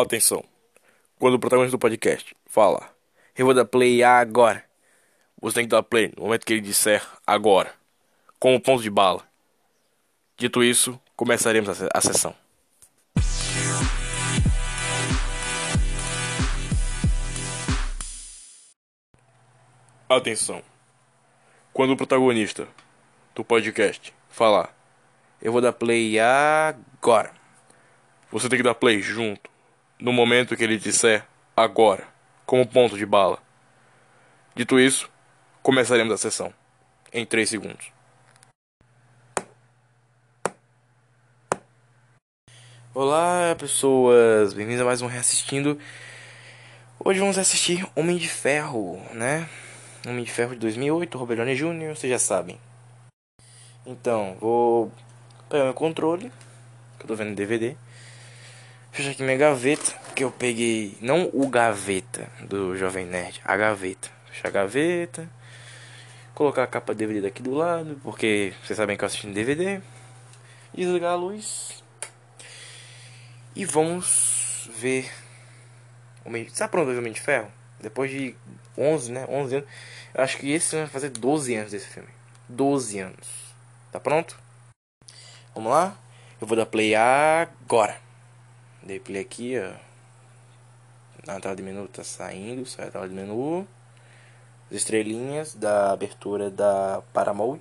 Atenção. Quando o protagonista do podcast fala, eu vou dar play agora. Você tem que dar play no momento que ele disser agora. Com o ponto de bala. Dito isso, começaremos a, se a sessão. Atenção. Quando o protagonista do podcast falar, eu vou dar play agora. Você tem que dar play junto, no momento que ele disser agora, como ponto de bala. Dito isso, começaremos a sessão em 3 segundos. Olá, pessoas, bem-vindos a mais um Reassistindo. Hoje vamos assistir Homem de Ferro, né? Homem de Ferro de 2008, Robert Downey Jr., vocês já sabem. Então, vou pegar meu controle, que eu tô vendo DVD. Fechar aqui minha gaveta, que eu peguei, não o gaveta do Jovem Nerd, a gaveta. Fechar a gaveta, colocar a capa DVD daqui do lado, porque vocês sabem que eu assisto em DVD. Desligar a luz. E vamos ver. Sabe pronto o Homem de Ferro? Depois de 11, né? 11 anos. Eu acho que esse vai fazer 12 anos desse filme. 12 anos. Tá pronto? Vamos lá? Eu vou dar play agora. Dei play aqui, ó. Na tela de menu tá saindo, sai a tela de menu. As estrelinhas da abertura da Paramount.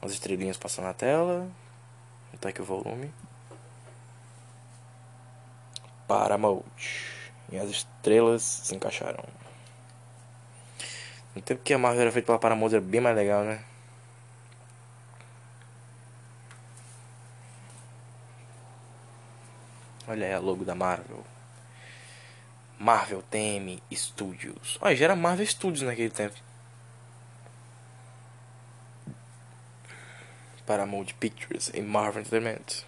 As estrelinhas passando na tela. Tá aqui o volume. Paramount. E as estrelas se encaixaram. No tempo que a Marvel era feita pela Paramount era bem mais legal, né? Olha aí a logo da Marvel. Marvel TM Studios. Olha, já era Marvel Studios naquele tempo. Paramount Pictures e Marvel Entertainment.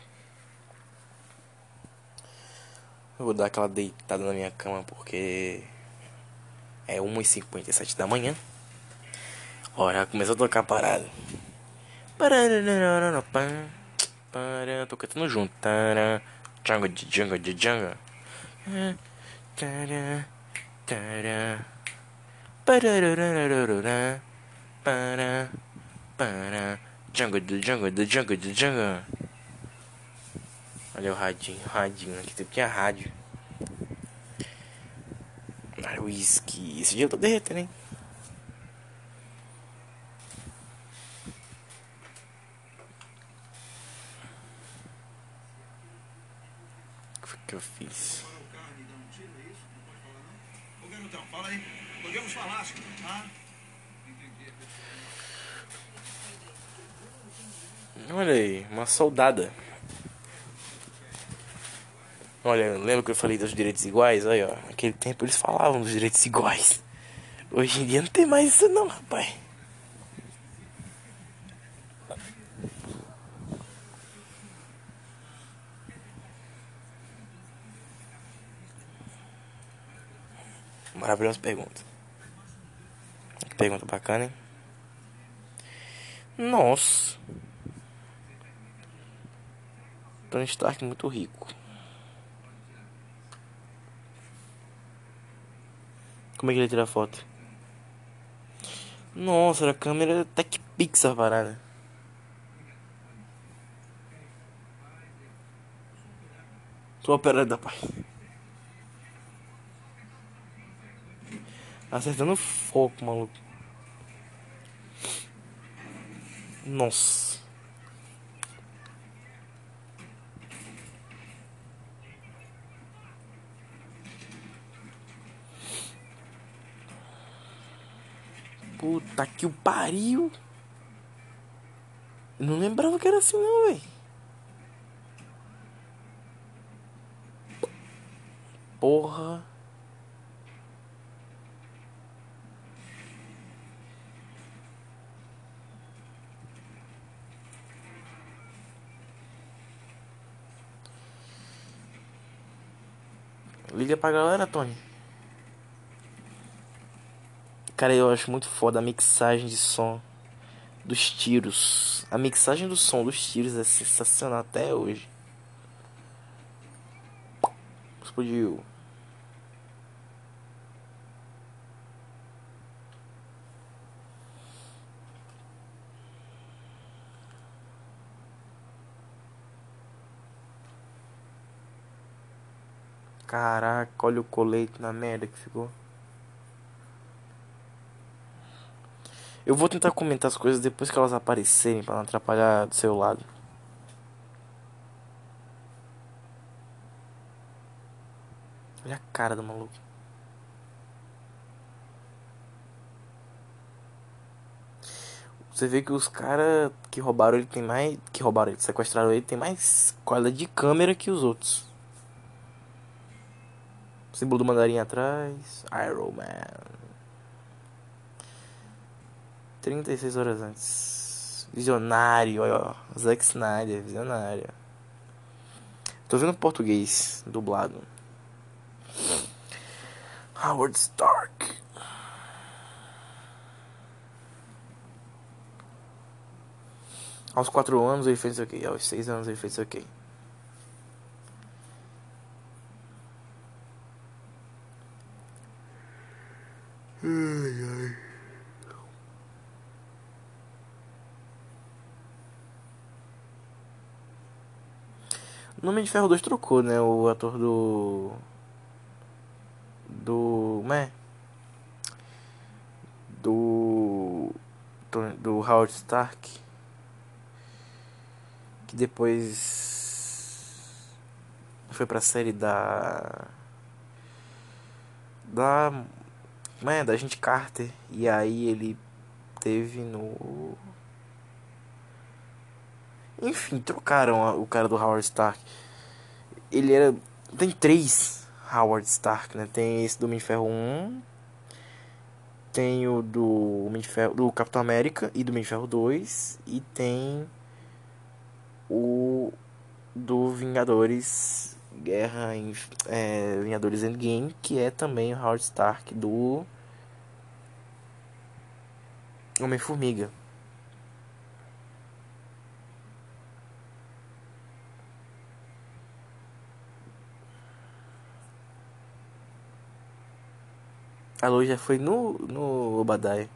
Eu vou dar aquela deitada na minha cama porque é 1h57 da manhã. Olha, começou a tocar a parada. Tô cantando junto. Jungle de jungle de jungle. Jungle de jungle de jungle de jungle. Olha o radinho, radinho. Aqui tem tinha rádio. Uísque. Esse dia eu tô derretendo, hein? Que eu fiz? Olha aí, uma soldada. Olha, lembra que eu falei dos direitos iguais? Aí, ó. Naquele tempo eles falavam dos direitos iguais. Hoje em dia não tem mais isso não, rapaz. Maravilhosa pergunta. Que pergunta bacana, hein? Nossa. Tony Stark muito rico. Como é que ele tira a foto? Nossa, a câmera Tech Pixar parada. Tô operando, pai. Acertando foco, maluco. Nossa. Puta que o pariu. Eu não lembrava que era assim não, velho. Porra. Liga pra galera, Tony. Cara, eu acho muito foda a mixagem de som dos tiros. A mixagem do som dos tiros é sensacional até hoje. Explodiu. Caraca, olha o colete na merda que ficou. Eu vou tentar comentar as coisas depois que elas aparecerem para não atrapalhar do seu lado. Olha a cara do maluco. Você vê que os caras que roubaram ele tem mais. Que roubaram ele, sequestraram ele, tem mais qualidade de câmera que os outros. Símbolo do mandarim atrás. Iron Man. 36 horas antes. Visionário, ó. Zack Snyder, visionário. Tô vendo português dublado. Howard Stark. Aos 4 anos ele fez o quê? Aos 6 anos ele fez o quê? Ai, ai. No Homem de Ferro 2 trocou, né? O ator do. Do. Como é? Do. Do Howard Stark. Que depois. Foi pra série da. Da. Da gente Carter. E aí ele teve no. Enfim, trocaram o cara do Howard Stark. Ele era. Tem três Howard Stark, né? Tem esse do Homem de Ferro 1. Tem o do Homem de Ferro, do Capitão América e do Homem de Ferro 2. E tem o do Vingadores Guerra em é, Vingadores Endgame, que é também o Howard Stark do Homem-Formiga. A luz já foi no, no Obadiah.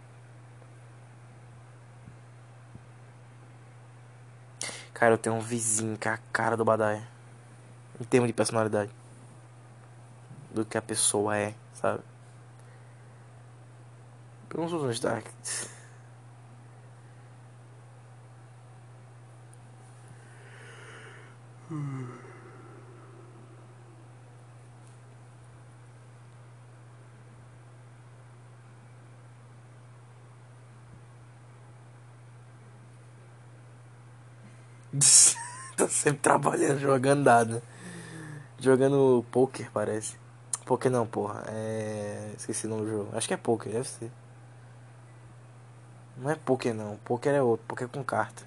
Cara, eu tenho um vizinho com a cara do Obadiah. Em termos de personalidade. Do que a pessoa é, sabe? Pergunta onde está. Hum. tá sempre trabalhando, jogando dado. Jogando poker, parece. Poker não, porra. É. Esqueci o nome do jogo. Acho que é poker, deve ser. Não é poker não. Poker é outro. Poker com carta.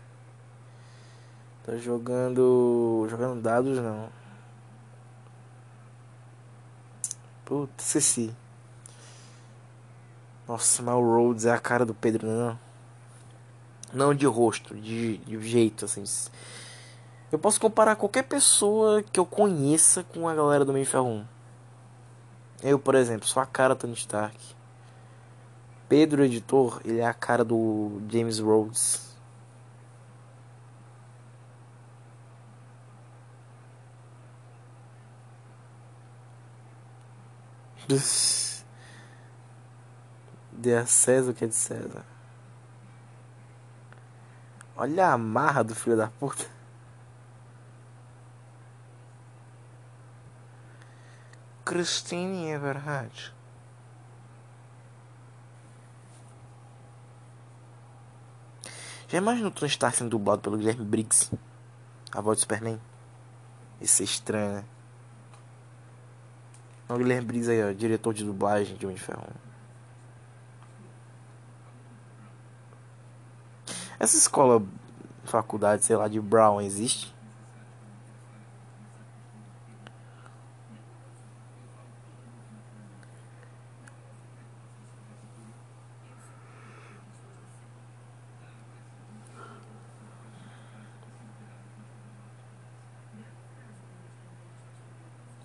Tá jogando. Jogando dados não. Putz, esqueci. Nossa, mas o Rhodes é a cara do Pedro, não é? Não de rosto, de, de jeito, assim. Eu posso comparar qualquer pessoa que eu conheça com a galera do Meio Ferro 1. Eu, por exemplo, sou a cara Tony Stark. Pedro, editor, ele é a cara do James Rhodes. Dê a César o que é de César. Olha a marra do filho da puta. Christine é verdade. Já imagina o Tony Stark sendo dublado pelo Guilherme Briggs? A voz do Superman? Isso é estranho, né? O Guilherme Briggs aí, ó, diretor de dublagem de Homem de Ferro. Essa escola, faculdade, sei lá, de Brown existe?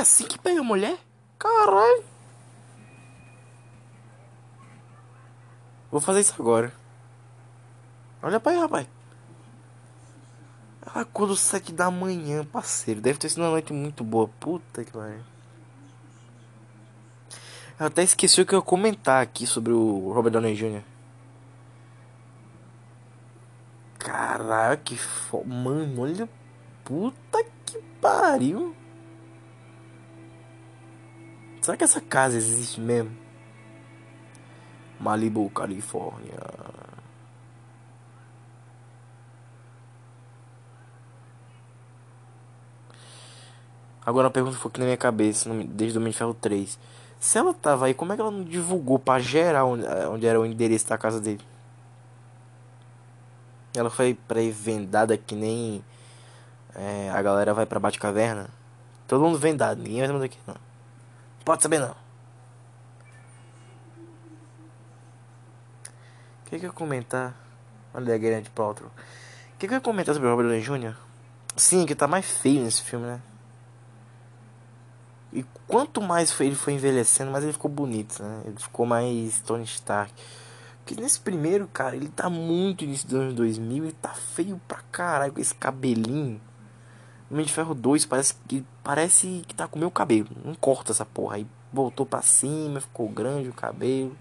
Assim que pega mulher? Caralho! Vou fazer isso agora. Olha pra aí, rapaz. Às sete da manhã, parceiro. Deve ter sido uma noite muito boa. Puta que pariu. Eu até esqueci o que eu ia comentar aqui sobre o Robert Downey Jr. Caralho, que foda. Mano, olha. Puta que pariu. Será que essa casa existe mesmo? Malibu, Califórnia. Agora a pergunta foi aqui na minha cabeça, desde o Homem de Ferro 3. Se ela tava aí, como é que ela não divulgou pra geral onde, eh, onde era o endereço da casa dele? Ela foi pré-vendada que nem é, a galera vai pra Batcaverna. Todo mundo vendado, ninguém vai saber daqui não. Pode saber não. O que, que eu comentar? Olha a Guerra de. O que, que eu comentar sobre o Robert Downey Jr.? Sim, que tá mais feio nesse filme, né? E quanto mais ele foi envelhecendo, mais ele ficou bonito, né? Ele ficou mais Tony Stark. Porque nesse primeiro, cara, ele tá muito início dos anos 2000 e tá feio pra caralho com esse cabelinho. Homem de Ferro 2 parece que parece que tá com o meu cabelo. Não corta essa porra. Aí voltou pra cima, ficou grande o cabelo.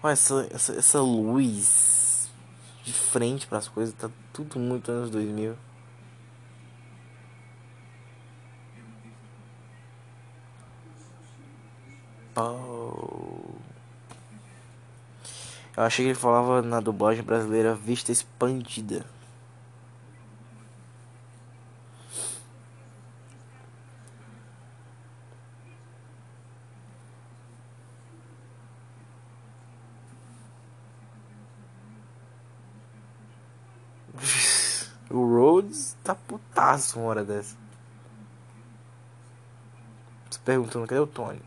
Olha essa, essa, essa luz de frente para as coisas. Tá tudo muito anos 2000. Eu achei que ele falava na dublagem brasileira vista expandida. o Rhodes tá putaço uma hora dessa. Se perguntando cadê o Tony?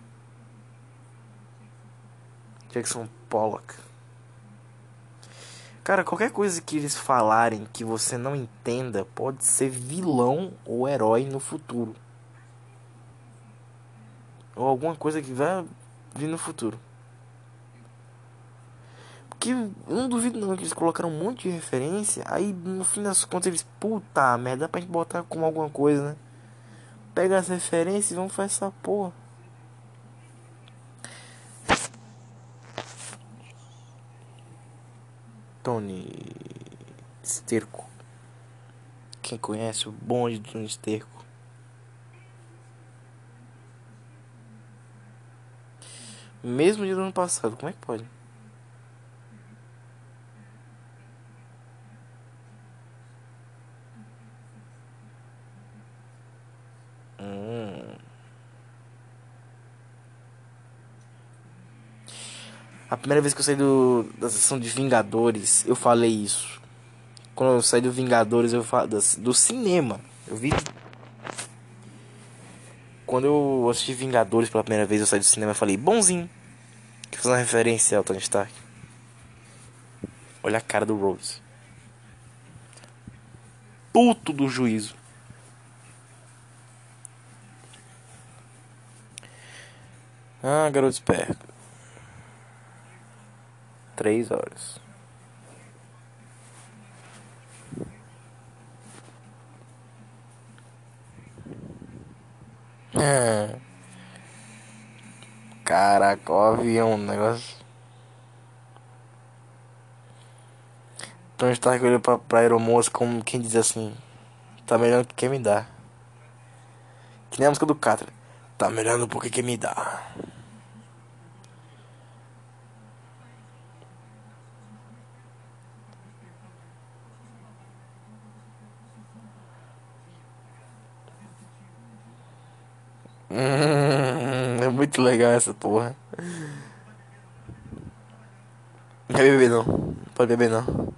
Jackson Pollock. Cara, qualquer coisa que eles falarem que você não entenda pode ser vilão ou herói no futuro. Ou alguma coisa que vai vir no futuro. Porque eu não duvido não que eles colocaram um monte de referência. Aí no fim das contas eles, puta merda, dá pra gente botar como alguma coisa, né? Pega as referências e vamos fazer essa porra. Tony Esterco. Quem conhece o bonde do Esterco? Mesmo dia do ano passado, como é que pode? A primeira vez que eu saí do, da sessão de Vingadores, eu falei isso. Quando eu saí do Vingadores, eu falo do cinema. Eu vi. Quando eu assisti Vingadores pela primeira vez, eu saí do cinema e falei, bonzinho. Que faz uma referência ao Tony Stark. Olha a cara do Rose. Puto do juízo. Ah, garoto esperto três horas. É. Caraca, o avião, negócio. Então está olhando pra, pra aeromoça como quem diz assim: Tá melhor que quem me dá. Que nem a música do Catra. Tá melhor do que quem me dá. Hum, é muito legal essa porra. Não quer beber não. Não pode beber não.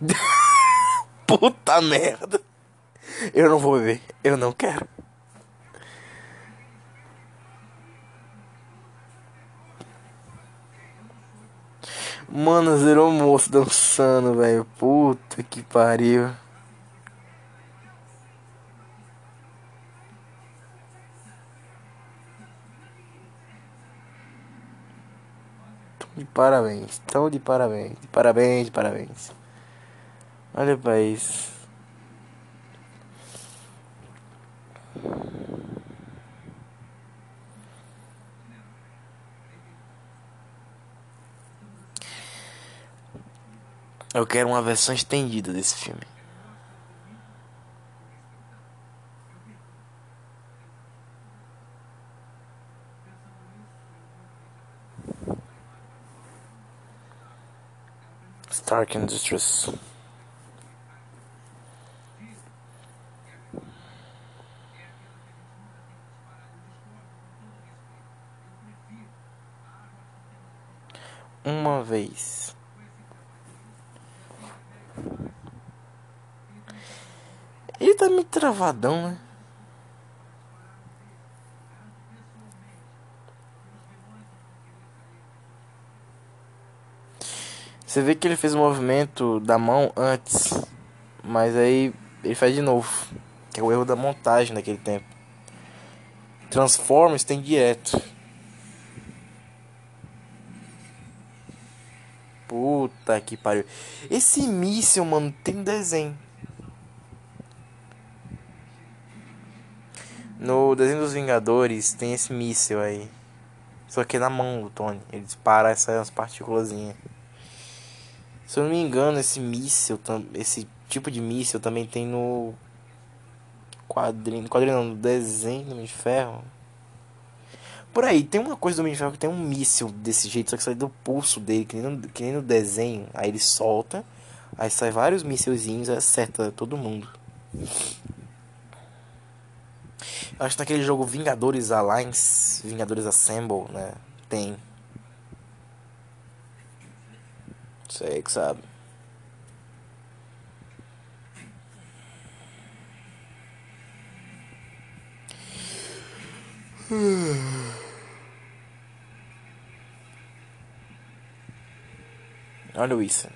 Puta merda. Eu não vou beber. Eu não quero. Mano, zerou moço dançando, velho. Puta que pariu. De parabéns, tão de parabéns, de parabéns, de parabéns. Olha pra isso. Eu quero uma versão estendida desse filme. Stark Industries. Uma vez. Ele tá meio travadão, né? Você vê que ele fez o movimento da mão antes, mas aí ele faz de novo. Que é o erro da montagem naquele tempo. Transformers tem direto. Puta que pariu. Esse míssil, mano, tem desenho. No desenho dos Vingadores tem esse míssil aí. Só que é na mão do Tony. Ele dispara essas partículas. Se eu não me engano, esse míssil, esse tipo de míssil também tem no quadrinho, quadrinho não, no desenho do Homem de Ferro. Por aí, tem uma coisa do Homem de Ferro que tem um míssil desse jeito, só que sai do pulso dele, que nem no, que nem no desenho. Aí ele solta, aí sai vários mísselzinhos e acerta todo mundo. Eu acho que naquele jogo Vingadores Alliance, Vingadores Assemble, né? Tem. Sei que sabe. Olha isso.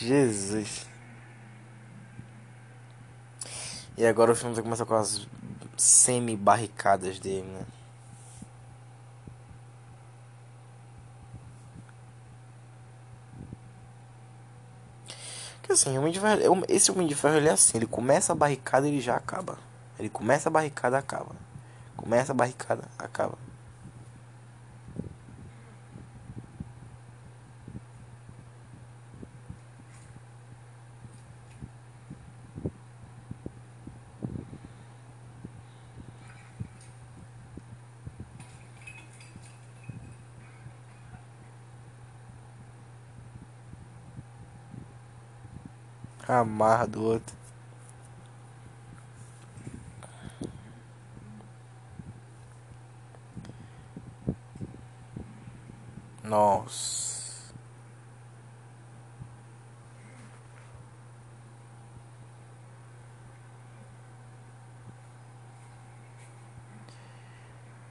Jesus. E agora o filme vai começar com as semi-barricadas dele, né? Que assim, Homem de Ferro, esse Homem de Ferro ele é assim, ele começa a barricada e ele já acaba. Ele começa a barricada, acaba. Começa a barricada, acaba. Amarra do outro. Nossa.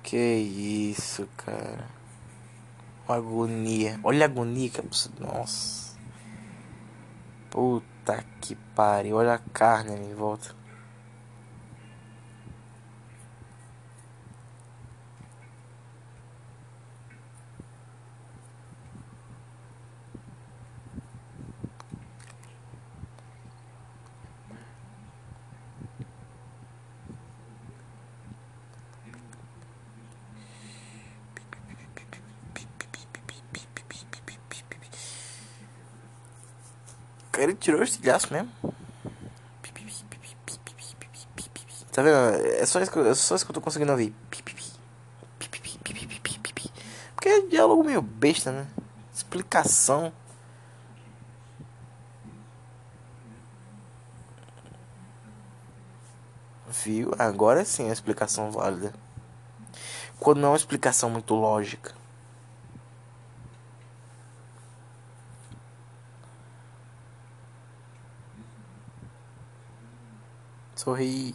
Que isso, cara. Uma agonia. Olha a agonia que Nossa. Puta que pariu. Olha a carne ali em volta. Ele tirou o estilhaço mesmo. Tá vendo? É só isso que, é só isso que eu tô conseguindo ouvir. Porque é diálogo meio besta, né? explicação. Viu? Agora sim é explicação válida. Quando não é uma explicação muito lógica. Sorri.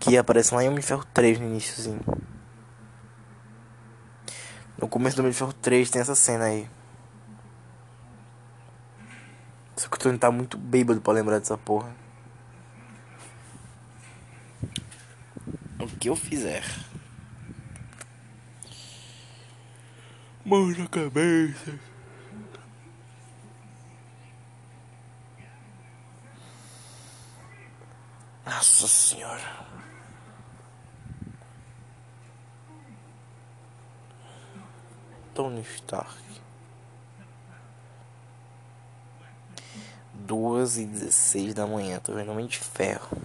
Que aparece lá em Homem de Ferro 3 no iníciozinho. No começo do Homem de Ferro 3 tem essa cena aí. Só que o Tony tá muito bêbado pra lembrar dessa porra. O que eu fizer. Mão na cabeça. Nossa senhora. Tony Stark. Duas e dezesseis da manhã, tô vendo Homem de Ferro.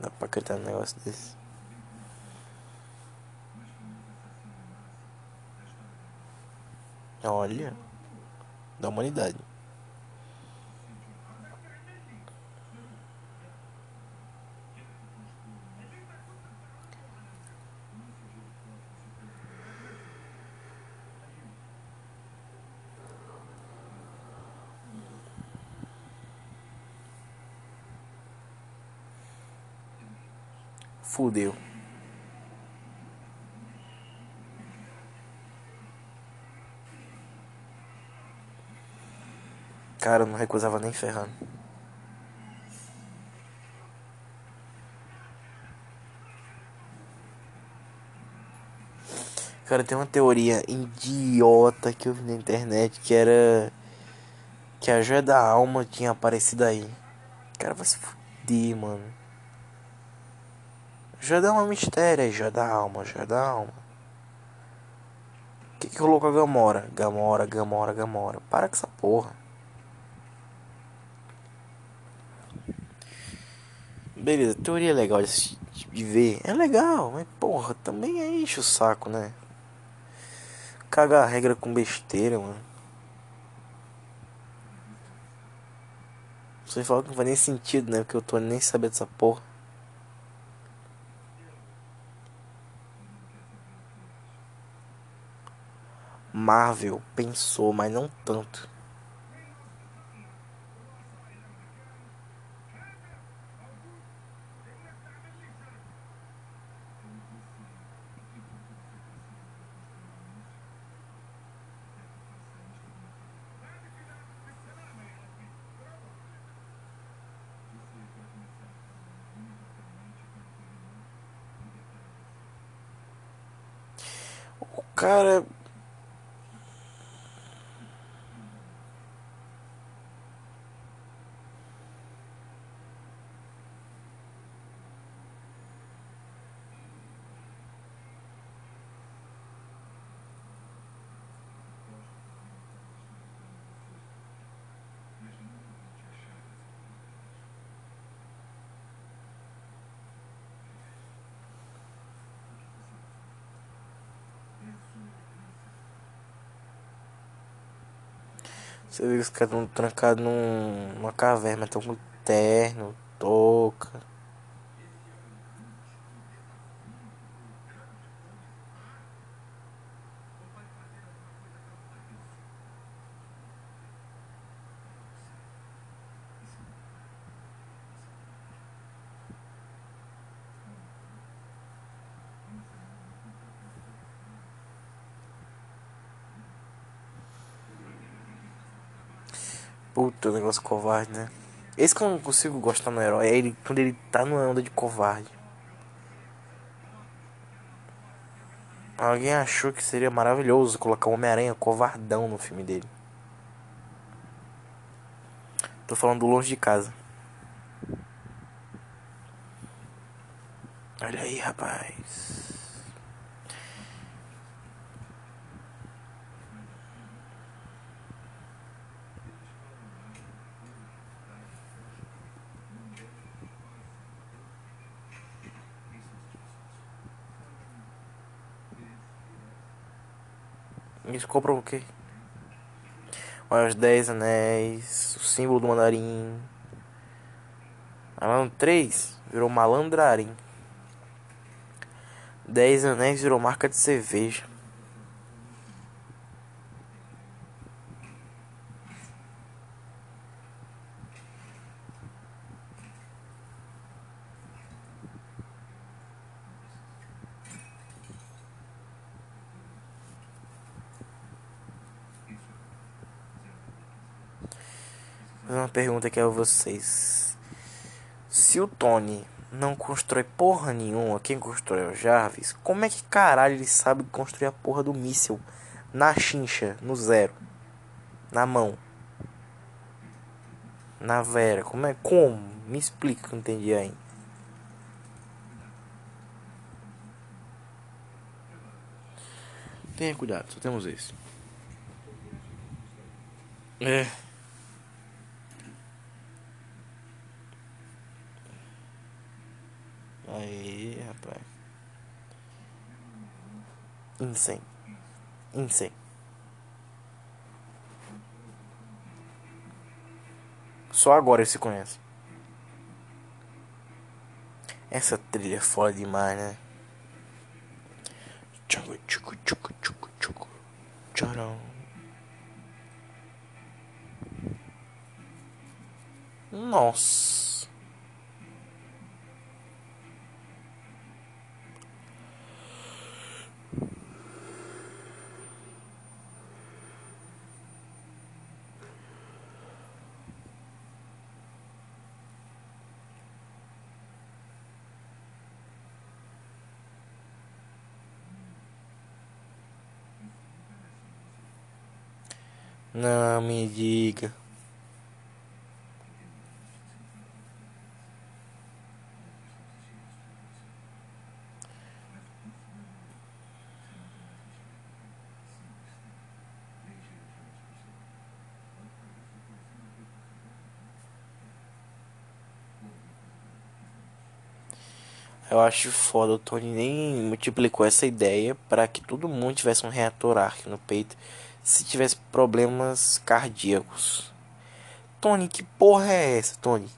Dá pra acreditar num negócio desse. Olha, da humanidade. Fudeu. Cara, eu não recusava nem ferrando. Cara, tem uma teoria idiota que eu vi na internet que era que a joia da alma tinha aparecido aí. Cara, vai se fuder, mano. Da alma é mistério, é joia da alma, joia da alma. O que que rolou com a Gamora? Gamora, Gamora, Gamora. Para com essa porra. Beleza, teoria é legal de, de ver. É legal, mas porra, também é enche o saco, né? Cagar a regra com besteira, mano. Você fala que não faz nem sentido, né? Porque eu tô nem sabendo dessa porra. Marvel pensou, mas não tanto. Cara Você vê os caras num, numa caverna, estão com terno, touca. Puta, negócio covarde, né? Esse que eu não consigo gostar no herói é ele quando ele tá numa onda de covarde. Alguém achou que seria maravilhoso colocar o Homem-Aranha covardão no filme dele. Tô falando do longe de casa. Olha aí, rapaz. Compram o quê? Olha os 10 anéis, o símbolo do mandarim. No 3 virou malandrarim. 10 anéis virou marca de cerveja. Aqui a vocês. Se o Tony não constrói porra nenhuma, quem constrói é o Jarvis, como é que caralho ele sabe construir a porra do míssil na chincha, no zero, na mão? Na vera, como é? Como? Me explica que eu entendi ainda. Tenha cuidado, só temos esse. É. Aí, rapaz. Insane. Insane. Só agora ele se conhece. Essa trilha é foda demais, né? Tchucu, tchucu, tchucu, tchucu, tchucu. Tcharam. Nossa. Não me diga. Eu acho foda, o Tony nem multiplicou essa ideia para que todo mundo tivesse um reator arc no peito se tivesse problemas cardíacos. Tony, que porra é essa, Tony?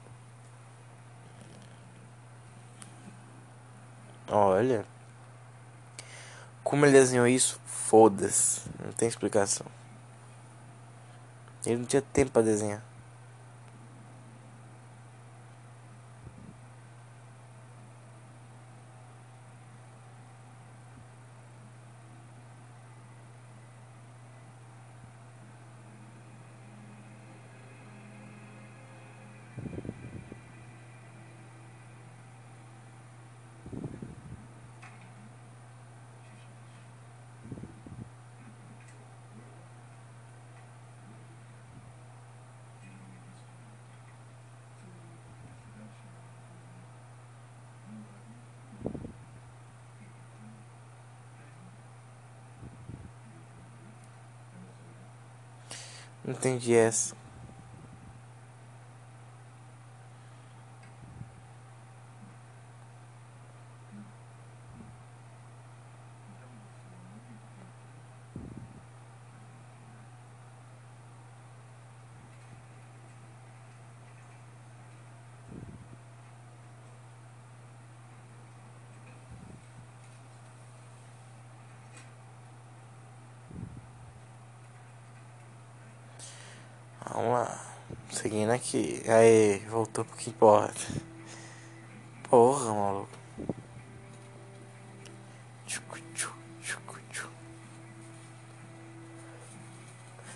Olha. Como ele desenhou isso? Foda-se. Não tem explicação. Ele não tinha tempo para desenhar. Entendi essa. Vamos lá. Seguindo aqui. Aí, voltou pro que importa. Porra, maluco.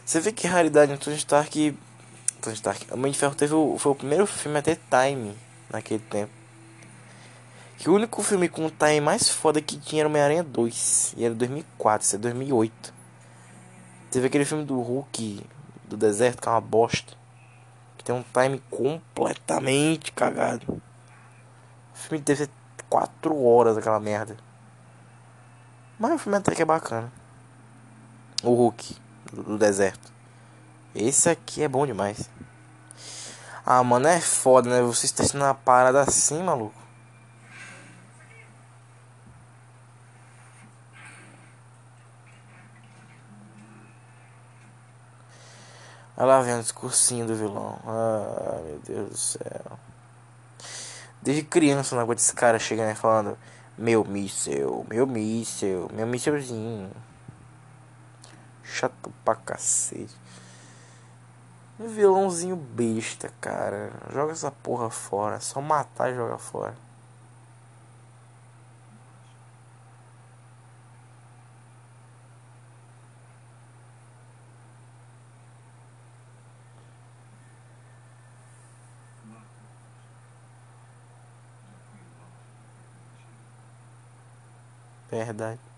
Você vê que raridade no Tony Stark. Tony Stark. A Mãe de Ferro teve o, foi o primeiro filme a ter time naquele tempo. Que o único filme com time mais foda que tinha era Homem-Aranha 2. E era 2004, isso é 2008. Teve aquele filme do Hulk do deserto, que é uma bosta. Tem um time completamente cagado. O filme deve ser 4 horas aquela merda. Mas o filme até que é bacana. O Hulk do, deserto. Esse aqui é bom demais. Ah, mano, é foda, né? Vocês testando uma parada assim, maluco. Olha lá vem o discursinho do vilão. Ah, meu Deus do céu. Desde criança não aguento esse cara chegando e falando Meu míssel, meu míssel, meu mísselzinho. Chato pra cacete. Um vilãozinho besta, cara. Joga essa porra fora. Só matar e jogar fora. Verdade.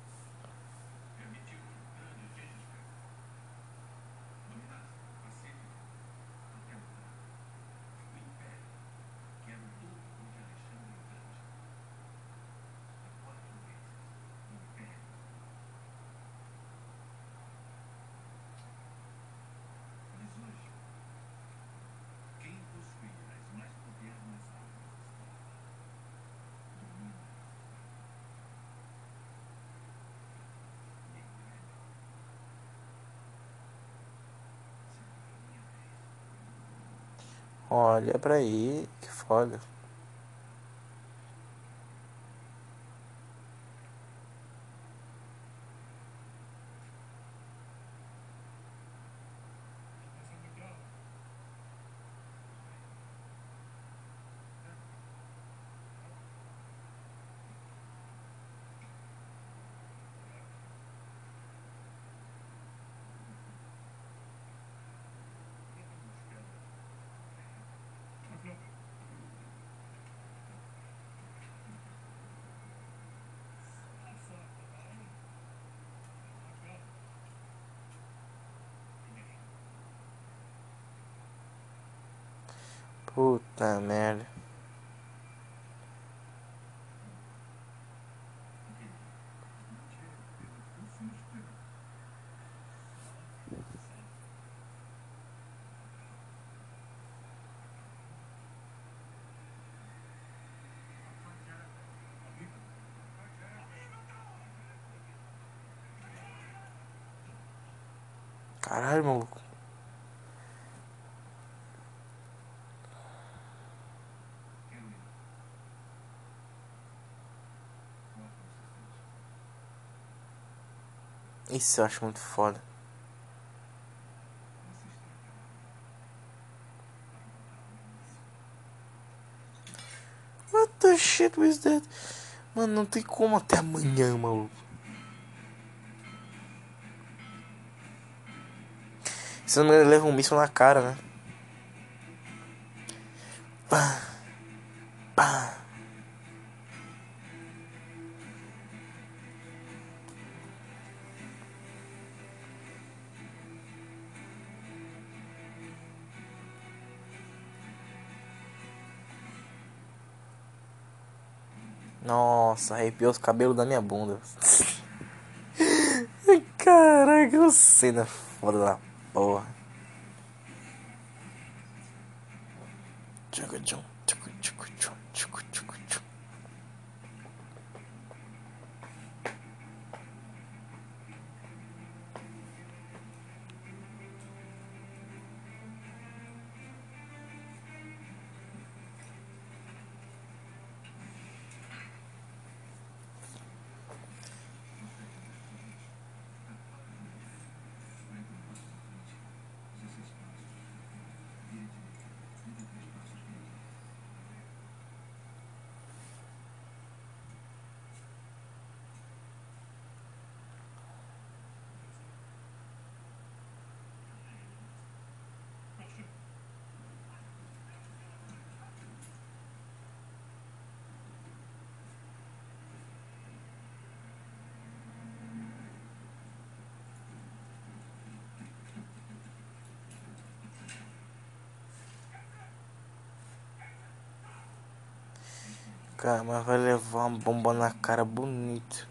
Olha pra aí, que foda. Puta merda. Caralho, maluco. Isso eu acho muito foda. What the shit was that? Mano, não tem como até amanhã, maluco. Se não me engano, ele leva um míssil na cara, né? Nossa, arrepiou os cabelos da minha bunda. Caraca, cena foda da porra. Tchucu, tchum, tchucu, tchucu, tchum, tchucu, tchucu, tchum. Cara, mas vai levar uma bomba na cara bonito.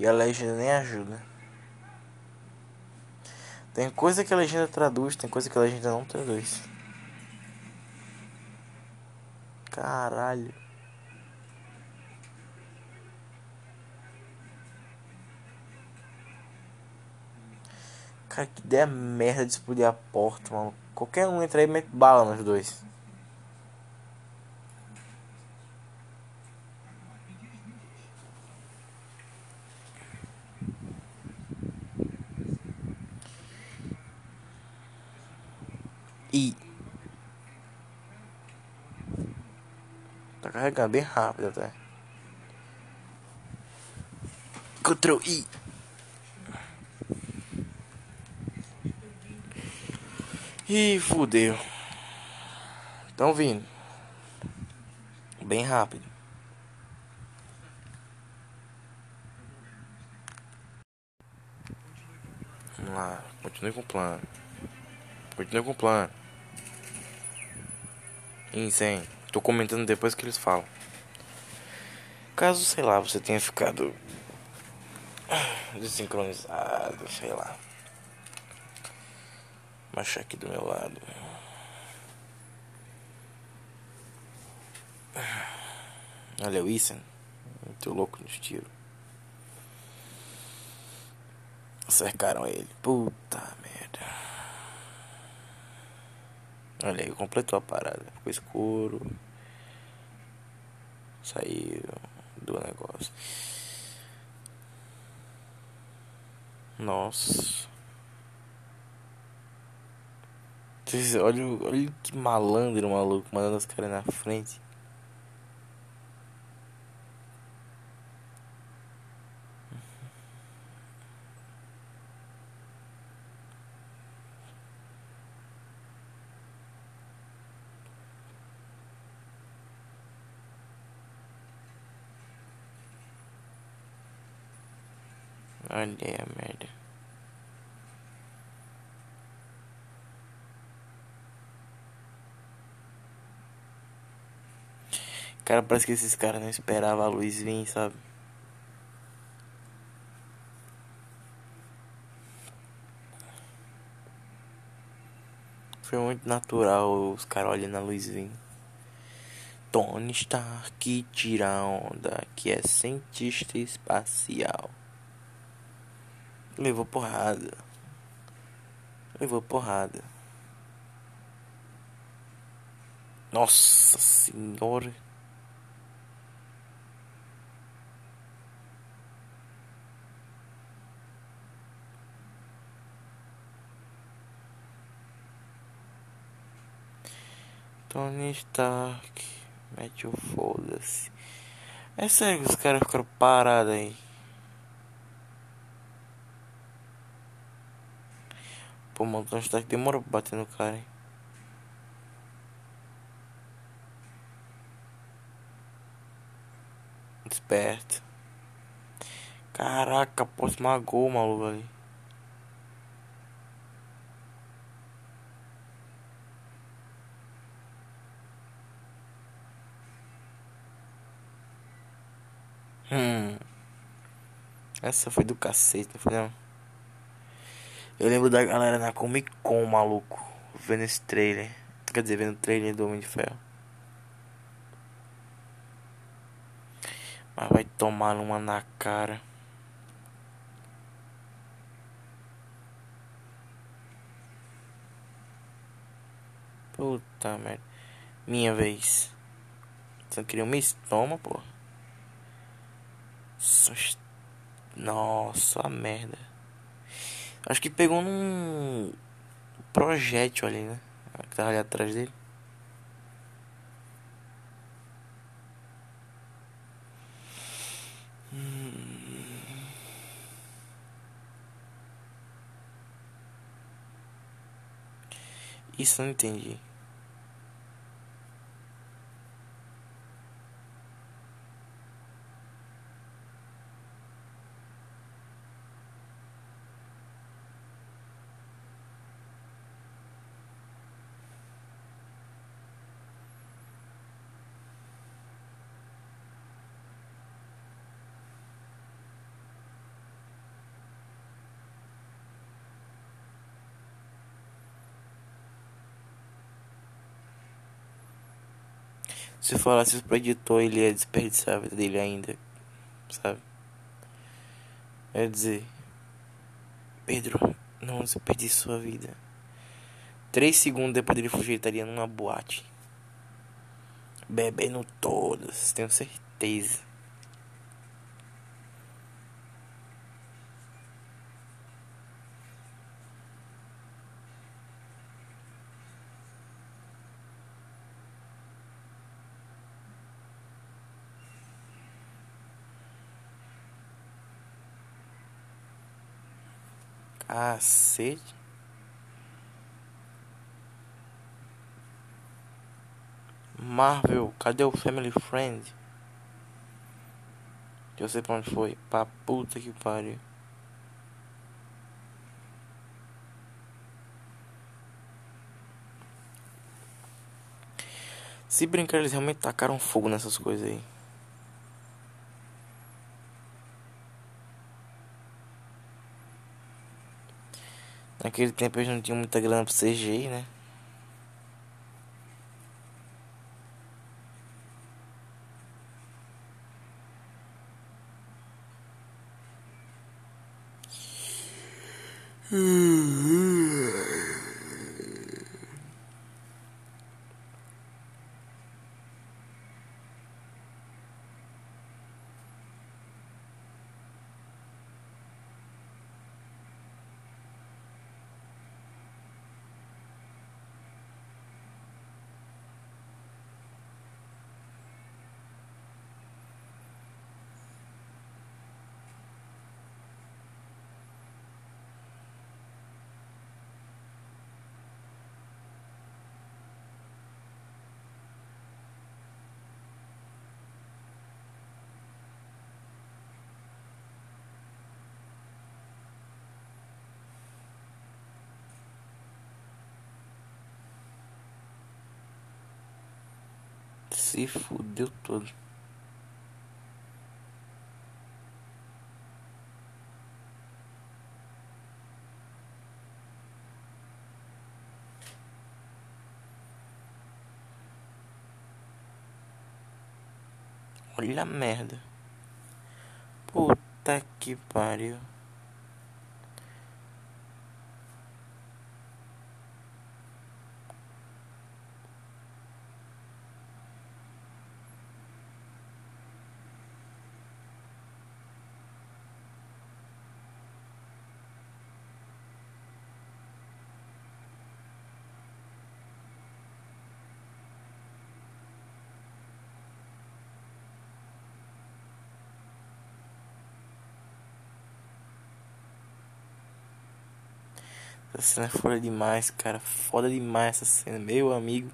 E a legenda nem ajuda. Tem coisa que a legenda traduz, tem coisa que a legenda não traduz. Caralho. Cara, que ideia merda de explodir a porta, mano. Qualquer um entra aí e mete bala nos dois. E tá carregando bem rápido até. Ctrl I. Ih, fudeu. Estão vindo. Bem rápido. Vamos lá. Continue com o plano. Continue com o plano. Insane. Tô comentando depois que eles falam. Caso, sei lá, você tenha ficado desincronizado, sei lá. Macha aqui do meu lado. Olha o Ethan. Muito louco nos tiros. Cercaram ele. Puta merda. Olha aí, completou a parada. Ficou escuro. Saiu do negócio. Nossa. Olha, olha que malandro maluco mandando os caras na frente. Olha a merda. Cara, parece que esses caras não esperavam a luz vir, sabe? Foi muito natural os caras olhando a luz vir. Tony Stark tira onda, que é cientista espacial. Levou porrada. Levou porrada. Nossa senhora. Tony Stark. Mete o foda-se. É sério que os caras ficaram parados aí. Pô, mano, Tony Stark demorou pra bater no cara, hein? Esperto. Caraca, pô, esmagou o maluco ali. Hum. Essa foi do cacete, não foi não? Eu lembro da galera na Comic Con, maluco. Vendo esse trailer. Quer dizer, vendo o trailer do Homem de Ferro. Mas vai tomar uma na cara. Puta merda. Minha vez. Você não queria um estômago, pô. Nossa, a merda. Acho que pegou num projétil ali, né? Que tava ali atrás dele. Hum. Isso eu não entendi. Se eu falasse pro editor, ele ia desperdiçar a vida dele ainda, sabe? Ia dizer: Pedro, não desperdice sua vida. Três segundos depois dele fugir, ele estaria numa boate. Bebendo todas, tenho certeza. Cacete. Marvel, cadê o Family Friend? Eu sei pra onde foi. Pra puta que pariu. Se brincar, eles realmente tacaram fogo nessas coisas aí. Naquele tempo eles não tinham muita grana pro CGI, né? Se fudeu todo. Olha a merda. Puta que pariu. Essa cena é foda demais, cara. Foda demais essa cena, meu amigo.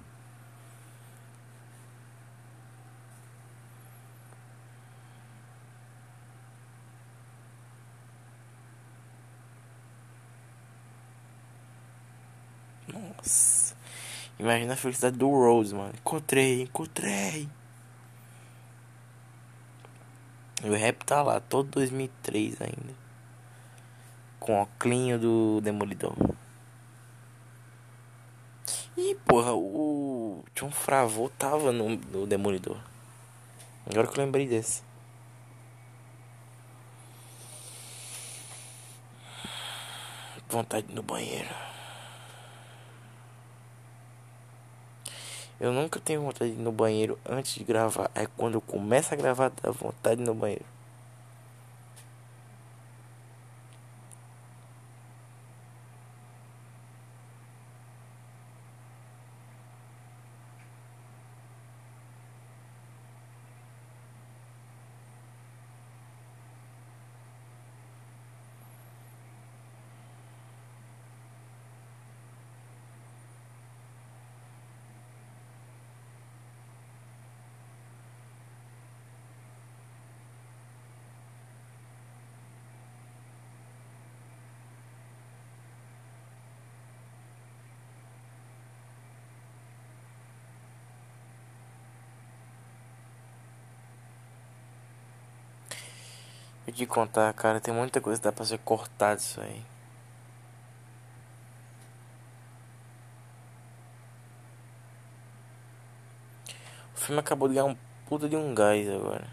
Nossa. Imagina a felicidade do Rose, mano. Encontrei, encontrei. E o rap tá lá, todo 2003 ainda com o clinho do Demolidor. E porra, o John Fravô tava no, no Demolidor. Agora que eu lembrei desse. Vontade no banheiro. Eu nunca tenho vontade no banheiro antes de gravar. É quando eu começo a gravar, dá vontade no banheiro. Eu te contar, cara, tem muita coisa que dá pra ser cortado isso aí. O filme acabou de ganhar um puta de um gás agora.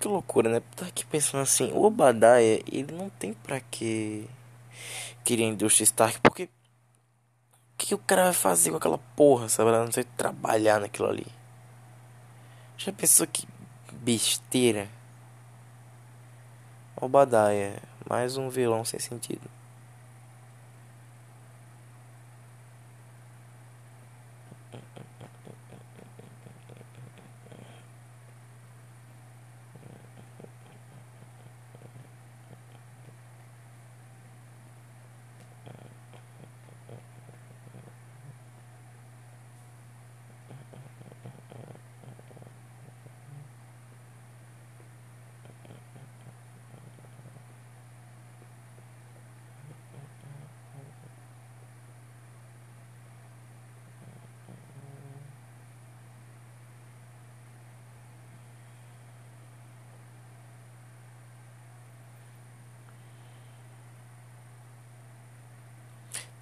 Que loucura, né? Tá aqui pensando assim, o Obadiah, ele não tem pra que querer a indústria Stark, porque o que o cara vai fazer com aquela porra, sabe? Não sei trabalhar naquilo ali. Já pensou que besteira? Obadiah, mais um vilão sem sentido.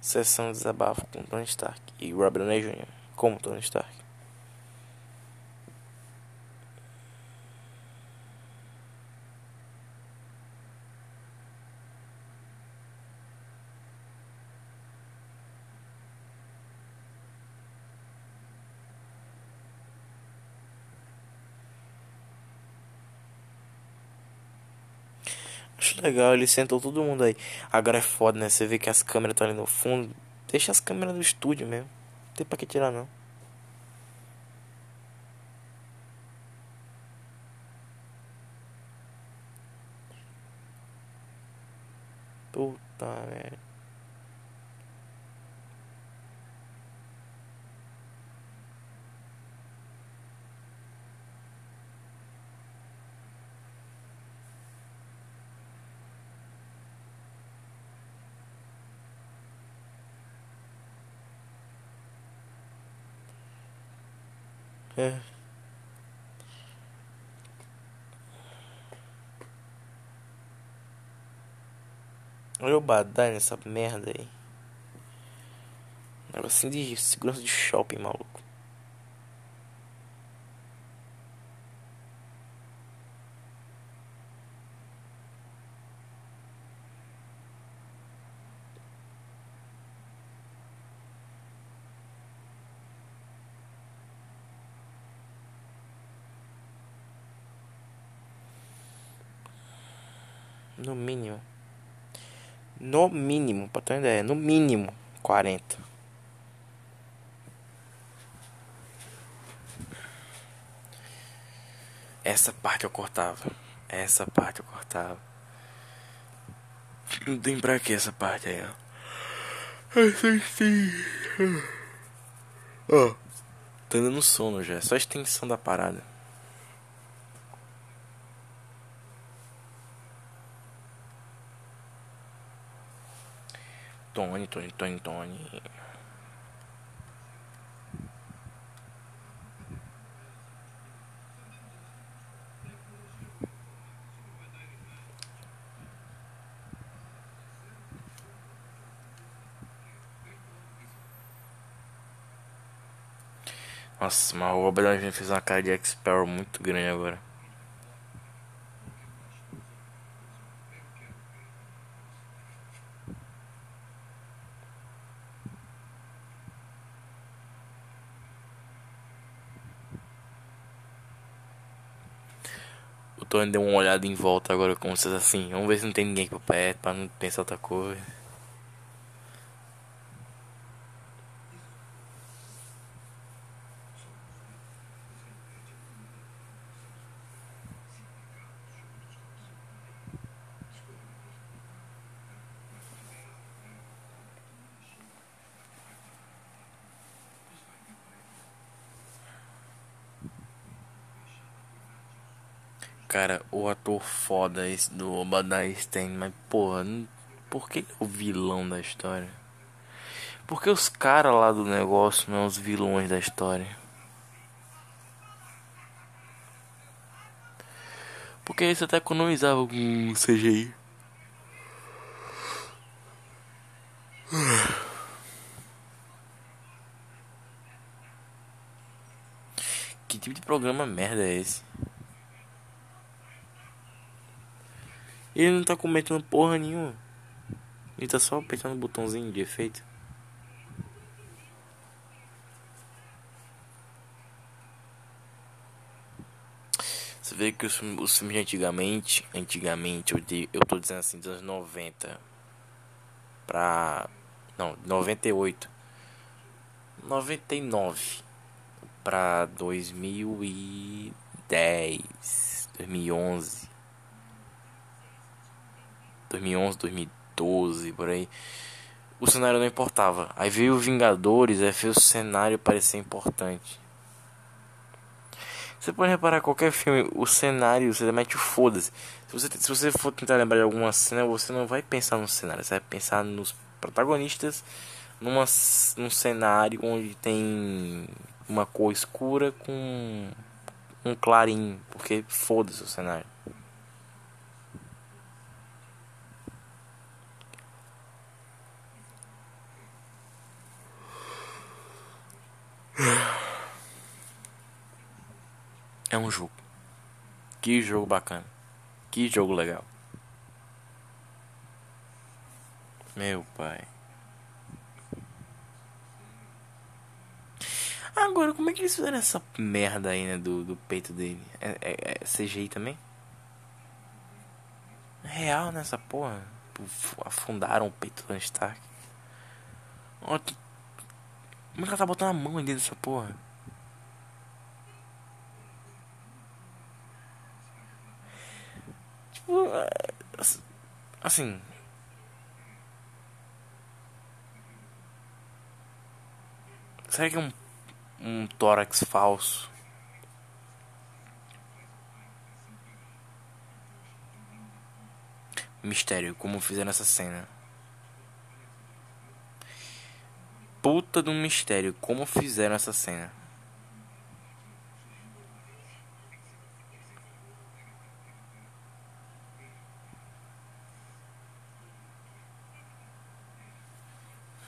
Sessão de desabafo com Tony Stark e Robert Downey Jr. como Tony Stark. Legal, ele sentou todo mundo aí. Agora é foda, né? Você vê que as câmeras estão ali no fundo. Deixa as câmeras do estúdio mesmo. Não tem pra que tirar não. Puta merda. É. Badai nessa merda aí. Negocinho de segurança de shopping, maluco. No mínimo. No mínimo, pra ter uma ideia. No mínimo, 40. Essa parte eu cortava. Essa parte eu cortava. Não tem pra que essa parte aí, ó. Essa sim. Ó. Tô dando sono já. É só a extensão da parada. Tony, Tony, Tony, Tony. Nossa, mas o Robert fez uma cara de X-Sparrow muito grande agora. O Tony deu uma olhada em volta agora, como se assim, vamos ver se não tem ninguém por perto, pra não pensar outra coisa. Cara, o ator foda esse do Obadiah Stane, mas porra, por que é o vilão da história? Por que os caras lá do negócio não são os vilões da história? Porque isso até economizava com CGI. Que tipo de programa merda é esse? Ele não tá comentando porra nenhuma. Ele tá só apertando o botãozinho de efeito. Você vê que os, os filmes de antigamente, antigamente, eu, de, eu tô dizendo assim, dos anos 90 pra. Não, 98. 99 pra 2010, 2011. 2011, 2012, por aí. O cenário não importava. Aí veio o Vingadores, aí fez o cenário parecer importante. Você pode reparar qualquer filme, o cenário, você mete o foda-se. Se você, se você for tentar lembrar de alguma cena, você não vai pensar no cenário, você vai pensar nos protagonistas numa, num cenário onde tem uma cor escura com um clarinho, porque foda-se o cenário. É um jogo. Que jogo bacana. Que jogo legal. Meu pai. Agora, como é que eles fizeram essa merda aí, né? Do, do peito dele? É, é, é CGI também? É real nessa porra. Afundaram o peito do Stark. Ó, que... Como é que ela tá botando a mão ali dessa porra? Tipo, é, assim. Será que é um, um tórax falso? Mistério, como fizeram essa cena. Puta de um mistério, como fizeram essa cena.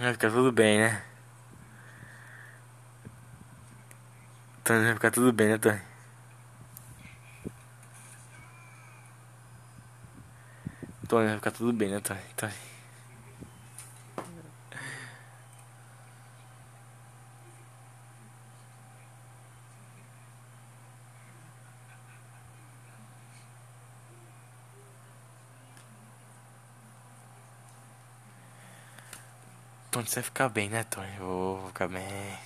Vai ficar tudo bem, né? Tony, vai ficar tudo bem, né, Tony? Tony, vai ficar tudo bem, né, Tony? Tony. Você ficar bem, né, Tony? vou ficar bem.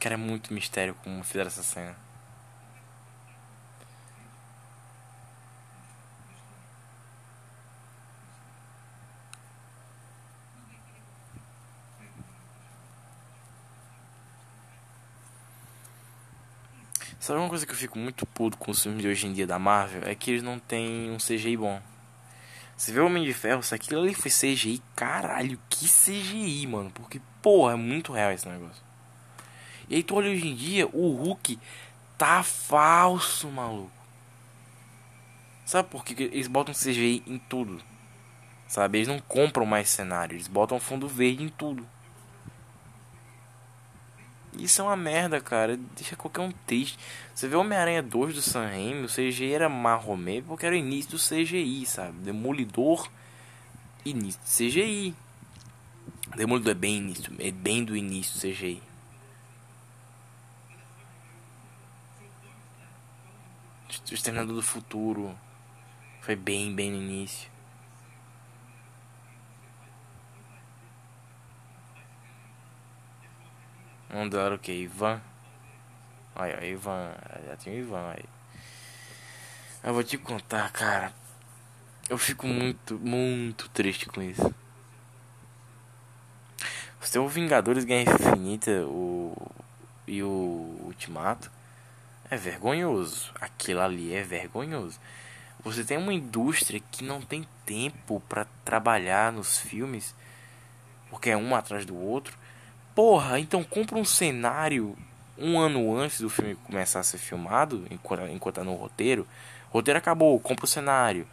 Cara, é muito mistério como fizeram essa cena. Sabe uma coisa que eu fico muito puto com os filmes de hoje em dia da Marvel? É que eles não têm um CGI bom. Você vê o Homem de Ferro, se aquilo ali foi CGI, caralho, que CGI, mano. Porque, porra, é muito real esse negócio. E aí tu olha hoje em dia, o Hulk tá falso, maluco. Sabe por que eles botam CGI em tudo? Sabe? Eles não compram mais cenário, eles botam fundo verde em tudo. Isso é uma merda, cara. Deixa qualquer um triste. Você vê Homem-Aranha 2 do Sam Raimi, o CGI era marromê porque era o início do CGI, sabe? Demolidor, início do CGI. Demolidor é bem início, é bem do início do CGI. O Exterminador do Futuro foi bem, bem no início. Dar o que? Ivan? Olha, Ivan. Já tem o Ivan aí. Eu vou te contar, cara. Eu fico muito, muito triste com isso. Tem o Vingadores Guerra Infinita o, e o Ultimato. É vergonhoso. Aquilo ali é vergonhoso. Você tem uma indústria que não tem tempo para trabalhar nos filmes, porque é um atrás do outro. Porra, então compra um cenário um ano antes do filme começar a ser filmado, enquanto, tá no roteiro. O roteiro acabou, compra o cenário.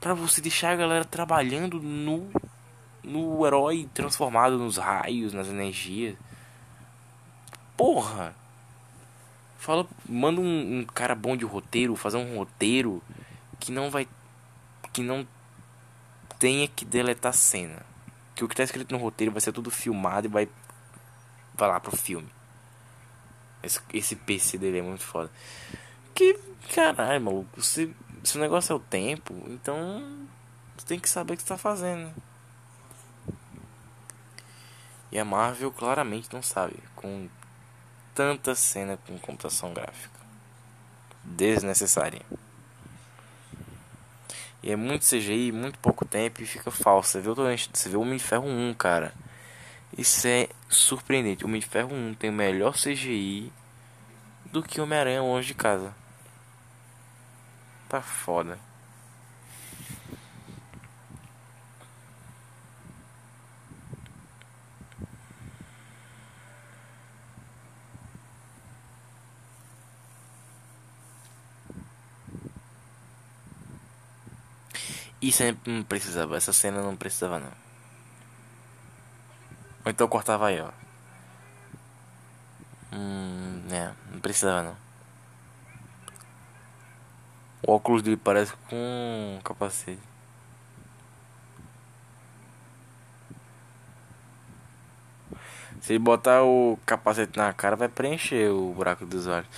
Pra você deixar a galera trabalhando no, no herói transformado nos raios, nas energias. porra. Fala, manda um, um cara bom de roteiro, fazer um roteiro que não vai que não tenha que deletar cena. Que o que tá escrito no roteiro vai ser tudo filmado e vai vai lá pro filme. Esse, esse PC dele é muito foda. Que caralho, maluco, se, se o negócio é o tempo, então você tem que saber o que você tá fazendo. E a Marvel claramente não sabe, com tanta cena com computação gráfica desnecessária. E é muito CGI, muito pouco tempo e fica falso. Você vê, você vê o Homem de Ferro 1, cara. Isso é surpreendente. O Homem de Ferro 1 tem melhor CGI do que Homem-Aranha longe de casa. Tá foda. Isso não precisava, essa cena não precisava não. Ou então cortava aí, ó. Hum, é, não precisava não. O óculos dele parece com um capacete. Se ele botar o capacete na cara, vai preencher o buraco dos olhos.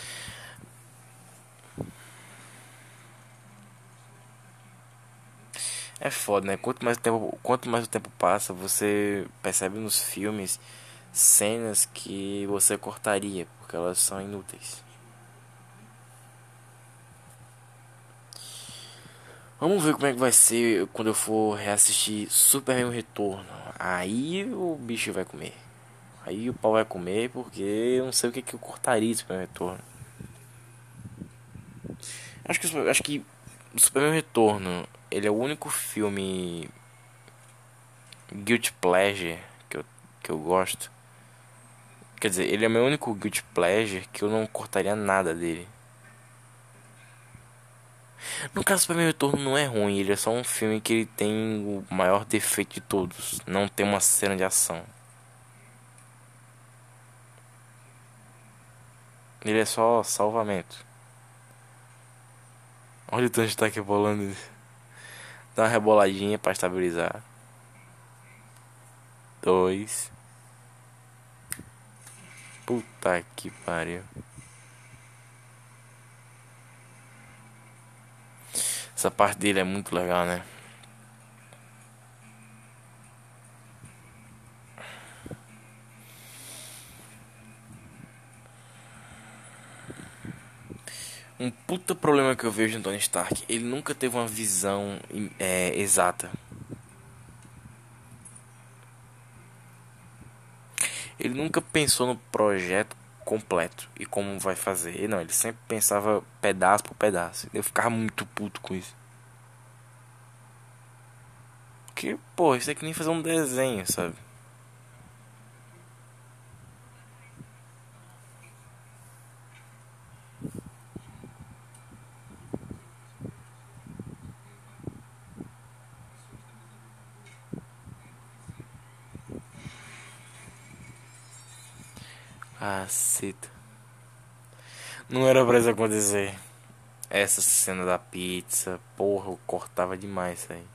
É foda, né? Quanto mais, tempo, quanto mais o tempo passa, você percebe nos filmes cenas que você cortaria, porque elas são inúteis. Vamos ver como é que vai ser quando eu for reassistir Superman Retorno. Aí o bicho vai comer. Aí o pau vai comer porque eu não sei o que, que eu cortaria Superman Retorno. Acho que, acho que Superman Retorno ele é o único filme guilty pleasure que eu, que eu gosto. Quer dizer, ele é o meu único guilty pleasure que eu não cortaria nada dele. No caso, para mim, o Retorno não é ruim. Ele é só um filme que ele tem o maior defeito de todos. Não tem uma cena de ação. Ele é só salvamento. Olha o tanto de tá aqui bolando. Dá uma reboladinha para estabilizar. Dois. Puta que pariu. Essa parte dele é muito legal, né? Um puta problema que eu vejo no Tony Stark, ele nunca teve uma visão é, exata. Ele nunca pensou no projeto completo e como vai fazer. Não, ele sempre pensava pedaço por pedaço. Eu ficava muito puto com isso. Porque, pô, isso é que nem fazer um desenho, sabe? Caceta. Não era pra isso acontecer. Essa cena da pizza, porra, eu cortava demais isso aí.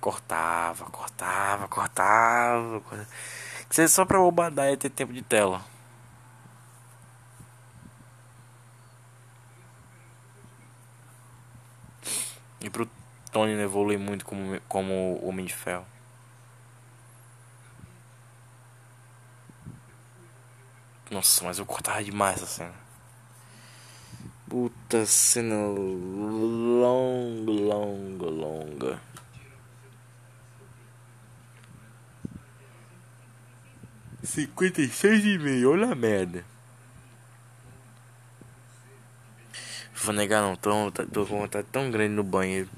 Cortava, cortava, cortava. cortava. Isso é só pra Obadiah ter tempo de tela. E pro Tony evoluir muito como, como Homem de Ferro. Nossa, mas eu cortava demais essa cena. Puta cena longa, longa, longa. Cinquenta e seis e meio, olha a merda. Vou negar não, tô, tô com vontade tão grande no banheiro.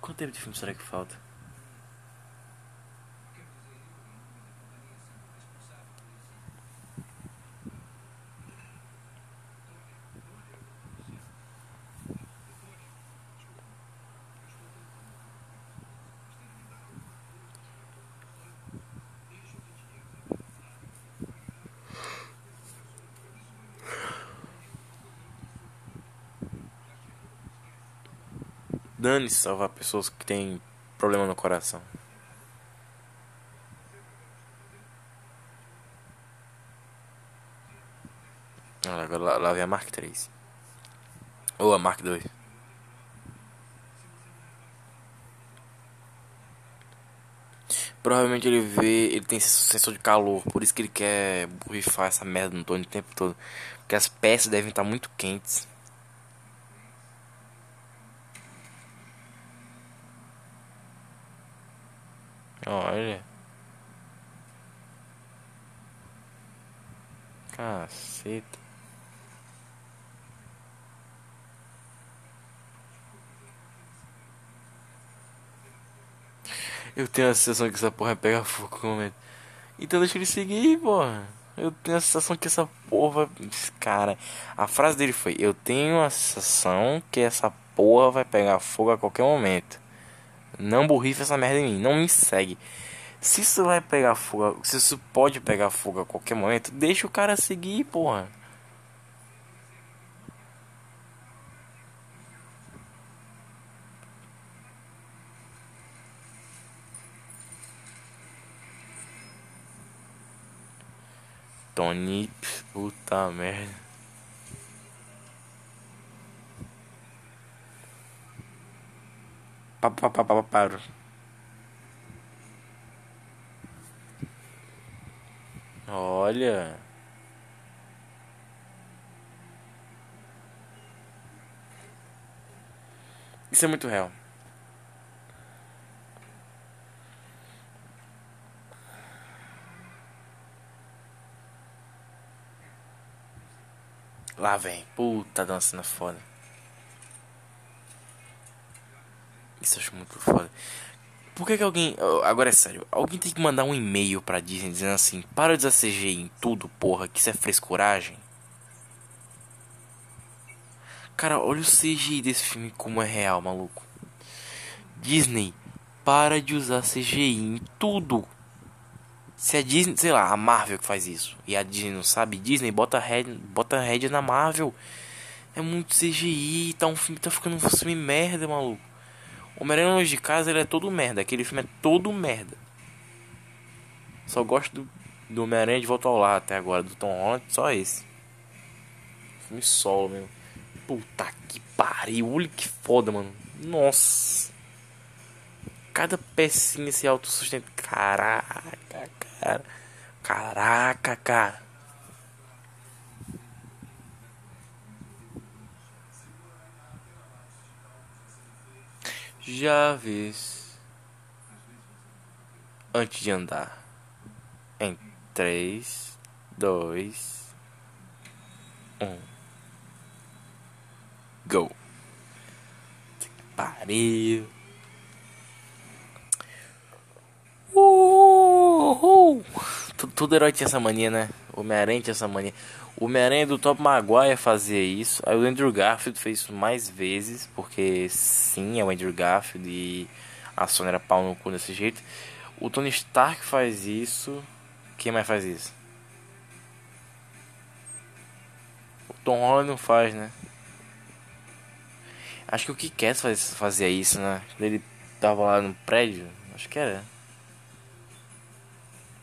Quanto tempo de filme será que falta? Dane-se salvar pessoas que têm problema no coração. Agora lá, lá vem a Mark 3. Ou a Mark 2. Provavelmente ele vê. Ele tem sensor de calor. Por isso que ele quer borrifar essa merda no Tony o tempo todo. Porque as peças devem estar muito quentes. Olha. Caceta. Eu tenho a sensação que essa porra pega fogo no momento. Então deixa ele seguir, porra. Eu tenho a sensação que essa porra. Cara, a frase dele foi: Eu tenho a sensação que essa porra vai pegar fogo a qualquer momento. Não burrife essa merda em mim, não me segue. Se isso vai pegar fogo, se isso pode pegar fogo a qualquer momento, deixa o cara seguir, porra. Tony, puta merda. Olha. Isso é muito real. Lá vem. Puta dança foda. Isso eu acho muito foda. Por que, que alguém. Agora é sério. Alguém tem que mandar um e-mail pra Disney dizendo assim: para de usar CGI em tudo, porra, que isso é frescuragem. Cara, olha o CGI desse filme como é real, maluco. Disney, para de usar CGI em tudo. Se a Disney, sei lá, a Marvel que faz isso, e a Disney não sabe, Disney bota head, bota head na Marvel. É muito CGI, tá um filme tá ficando um filme merda, maluco. Homem-Aranha Longe de Casa ele é todo merda. Aquele filme é todo merda. Só gosto do, do Homem-Aranha de Volta ao Lar até agora, do Tom Holland, só esse. Filme solo mesmo. Puta que pariu, olha que foda, mano. Nossa. Cada pecinha se autossustenta. Caraca, cara. Caraca, cara. Já vis antes de andar em 3, 2, 1 Go Pariu Uhul. Todo herói tinha essa mania, né? Homem-Aranha tinha essa mania. O Homem-Aranha do Top Maguire fazia isso. Aí o Andrew Garfield fez isso mais vezes. Porque sim, é o Andrew Garfield e a Sony era pau no cu desse jeito. O Tony Stark faz isso. Quem mais faz isso? O Tom Holland não faz, né? Acho que o Kikaz fazia isso, né? Ele tava lá no prédio. Acho que era.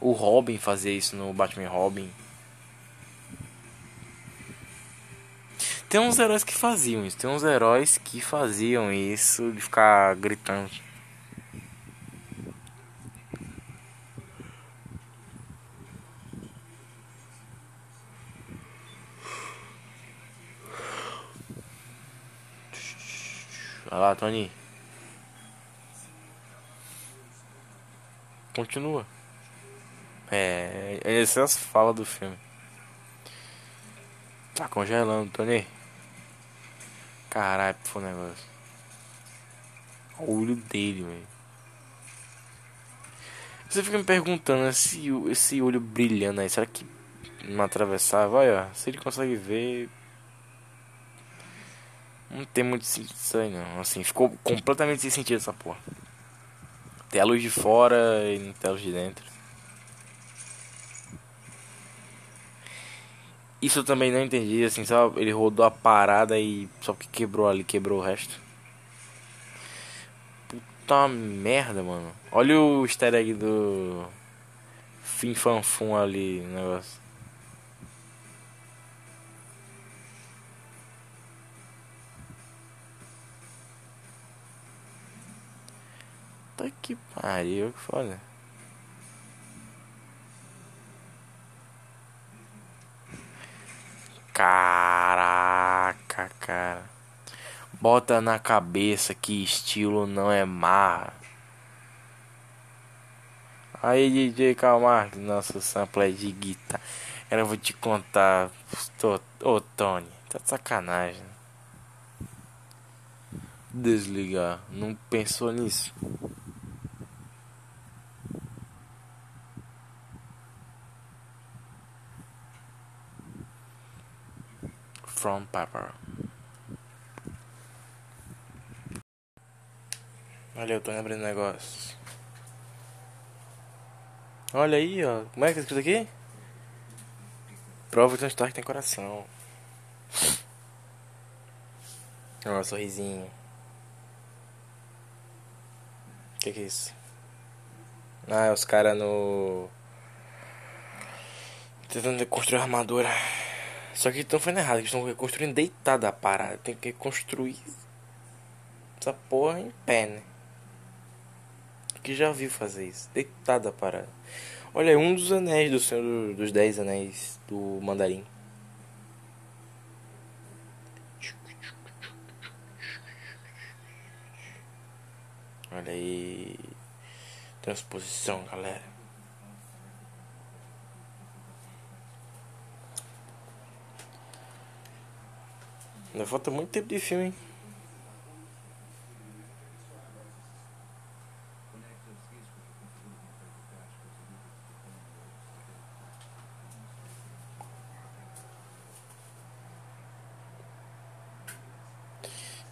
O Robin fazia isso no Batman Robin. Tem uns heróis que faziam isso. Tem uns heróis que faziam isso de ficar gritando. Olha lá, Tony. Continua. É, é as falas do filme. Tá congelando, Tony. Caralho, foi o negócio. O olho dele, velho. Você fica me perguntando esse, esse olho brilhando aí, será que não atravessar? Vai, ó. Se ele consegue ver. Não tem muito sentido isso aí, não. Assim, ficou completamente sem sentido essa porra. Tem a luz de fora e não tem a luz de dentro. Isso eu também não entendi, assim, só ele rodou a parada e só que quebrou ali, quebrou o resto. uma merda, mano. Olha o easter egg do. Fim Fanfum ali, negócio. Tá que pariu, que foda. Caraca, cara. Bota na cabeça que estilo não é mar. Aí DJ Calmar, nosso sample é de guitarra. Eu vou te contar. Ô oh, Tony, tá de sacanagem. Desligar. Não pensou nisso? From. Olha, eu tô lembrando negócio. Olha aí, ó. Como é que tá escrito aqui? Prova que um Stark tem coração. Ó, um sorrisinho. O que, que é isso? Ah, é os caras no. Tentando construir armadura. Só que estão fazendo errado, estão construindo deitada a parada. Tem que construir essa porra em pé, né? Que já viu fazer isso. Deitada a parada. Olha, um dos anéis do Senhor dos Dez Anéis do Mandarim. Olha aí. Transposição, galera. Ainda falta muito tempo de filme, hein?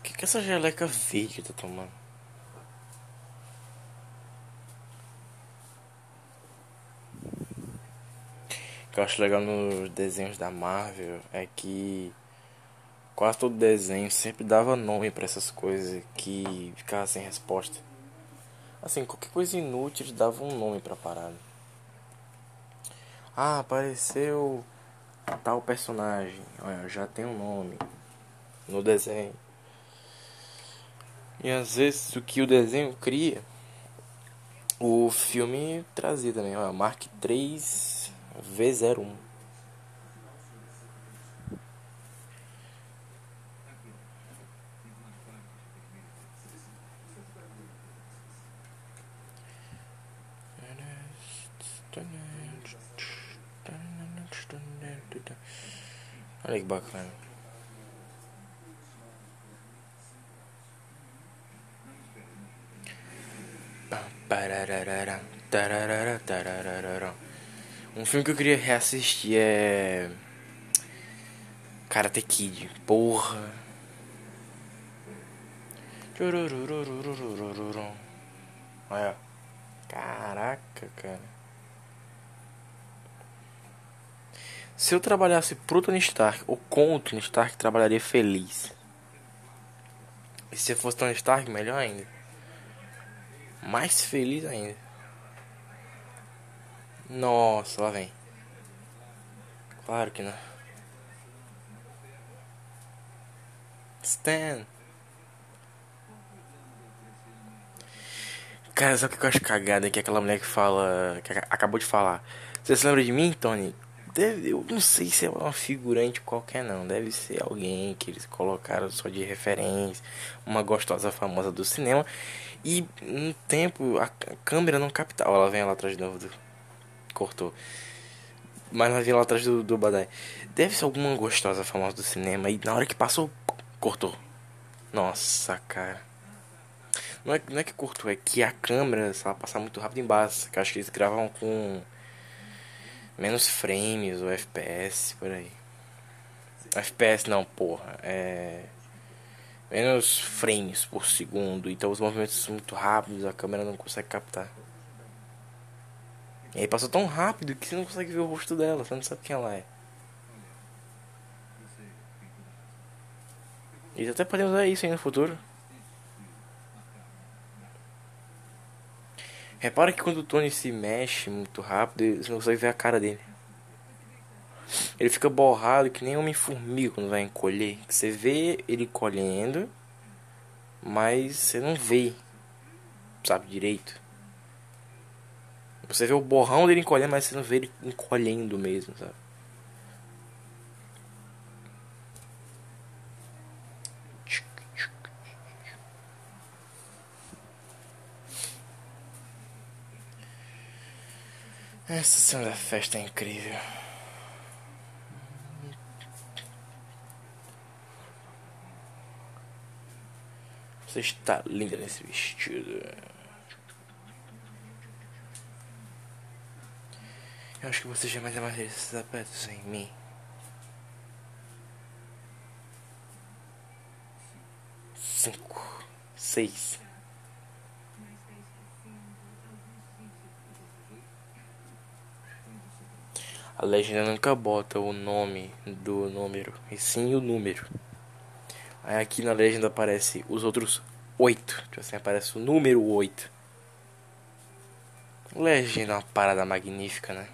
Que, que essa geleca verde tá tomando? O que eu acho legal nos desenhos da Marvel é que quase todo desenho sempre dava nome para essas coisas que ficava sem resposta. Assim, qualquer coisa inútil davam um nome pra parada. Ah, apareceu tal personagem. Olha, já tem um nome no desenho. E às vezes o que o desenho cria, o filme trazia também. Olha, Mark 3 V01. Olha que bacana. Um filme que eu queria reassistir é. Karate Kid. Porra. Olha. Caraca, cara. Se eu trabalhasse pro Tony Stark ou com o Tony Stark, trabalharia feliz. E se eu fosse Tony Stark, melhor ainda. Mais feliz ainda. Nossa, lá vem. Claro que não. Stan. Cara, sabe o que eu acho cagada? Que aquela mulher que fala. Que acabou de falar. Você se lembra de mim, Tony? Deve, eu não sei se é uma figurante qualquer não. Deve ser alguém que eles colocaram só de referência. Uma gostosa famosa do cinema. E no tempo a câmera não captava. Ela vem lá atrás de novo. Do... Cortou. Mas ela vem lá atrás do, do Badai. Deve ser alguma gostosa famosa do cinema. E na hora que passou, cortou. Nossa, cara. Não é, não é que cortou, é que a câmera, se ela passar muito rápido embaixo. Que acho que eles gravam com menos frames ou FPS por aí. FPS não, porra. É. Menos frames por segundo. Então os movimentos são muito rápidos, a câmera não consegue captar. E aí passou tão rápido que você não consegue ver o rosto dela, você não sabe quem ela é. Eles até podem usar isso aí no futuro. Repara que quando o Tony se mexe muito rápido, você não consegue ver a cara dele. Ele fica borrado que nem homem-formiga quando vai encolher. Você vê ele colhendo, mas você não vê, sabe, direito. Você vê o borrão dele encolhendo, mas você não vê ele encolhendo mesmo, sabe? Essa da festa é incrível. Você está linda nesse vestido. Eu acho que você jamais amarraria esses sapatos em mim. Cinco, seis. A legenda nunca bota o nome do número, e sim o número. Aí aqui na legenda aparece os outros oito. Tipo assim, aparece o número oito. Legenda é uma parada magnífica, né?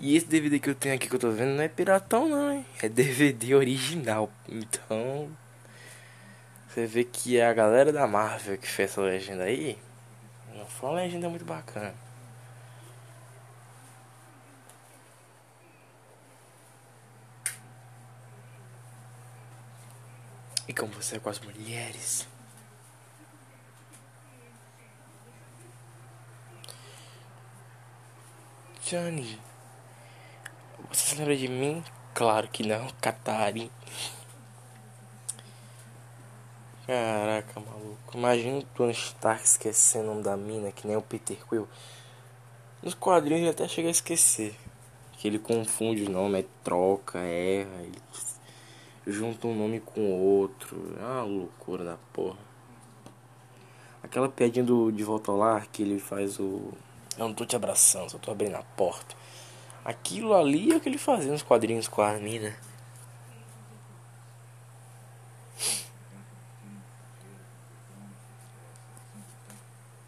E esse DVD que eu tenho aqui que eu tô vendo não é piratão não, hein? É DVD original. Então. Você vê que é a galera da Marvel que fez essa legenda aí. Não foi uma legenda muito bacana. E como você é com as mulheres? Johnny, você se lembra de mim? Claro que não, Katari. Caraca, maluco. Imagina Tony Stark esquecendo o nome da mina, que nem o Peter Quill. Nos quadrinhos ele até chega a esquecer. Que ele confunde o nome, é troca, erra. Ele junta um nome com outro. É uma loucura da porra. Aquela piadinha do De Volta ao Lar que ele faz o. Eu não tô te abraçando, só tô abrindo a porta. Aquilo ali é o que ele fazia nos quadrinhos com a mina.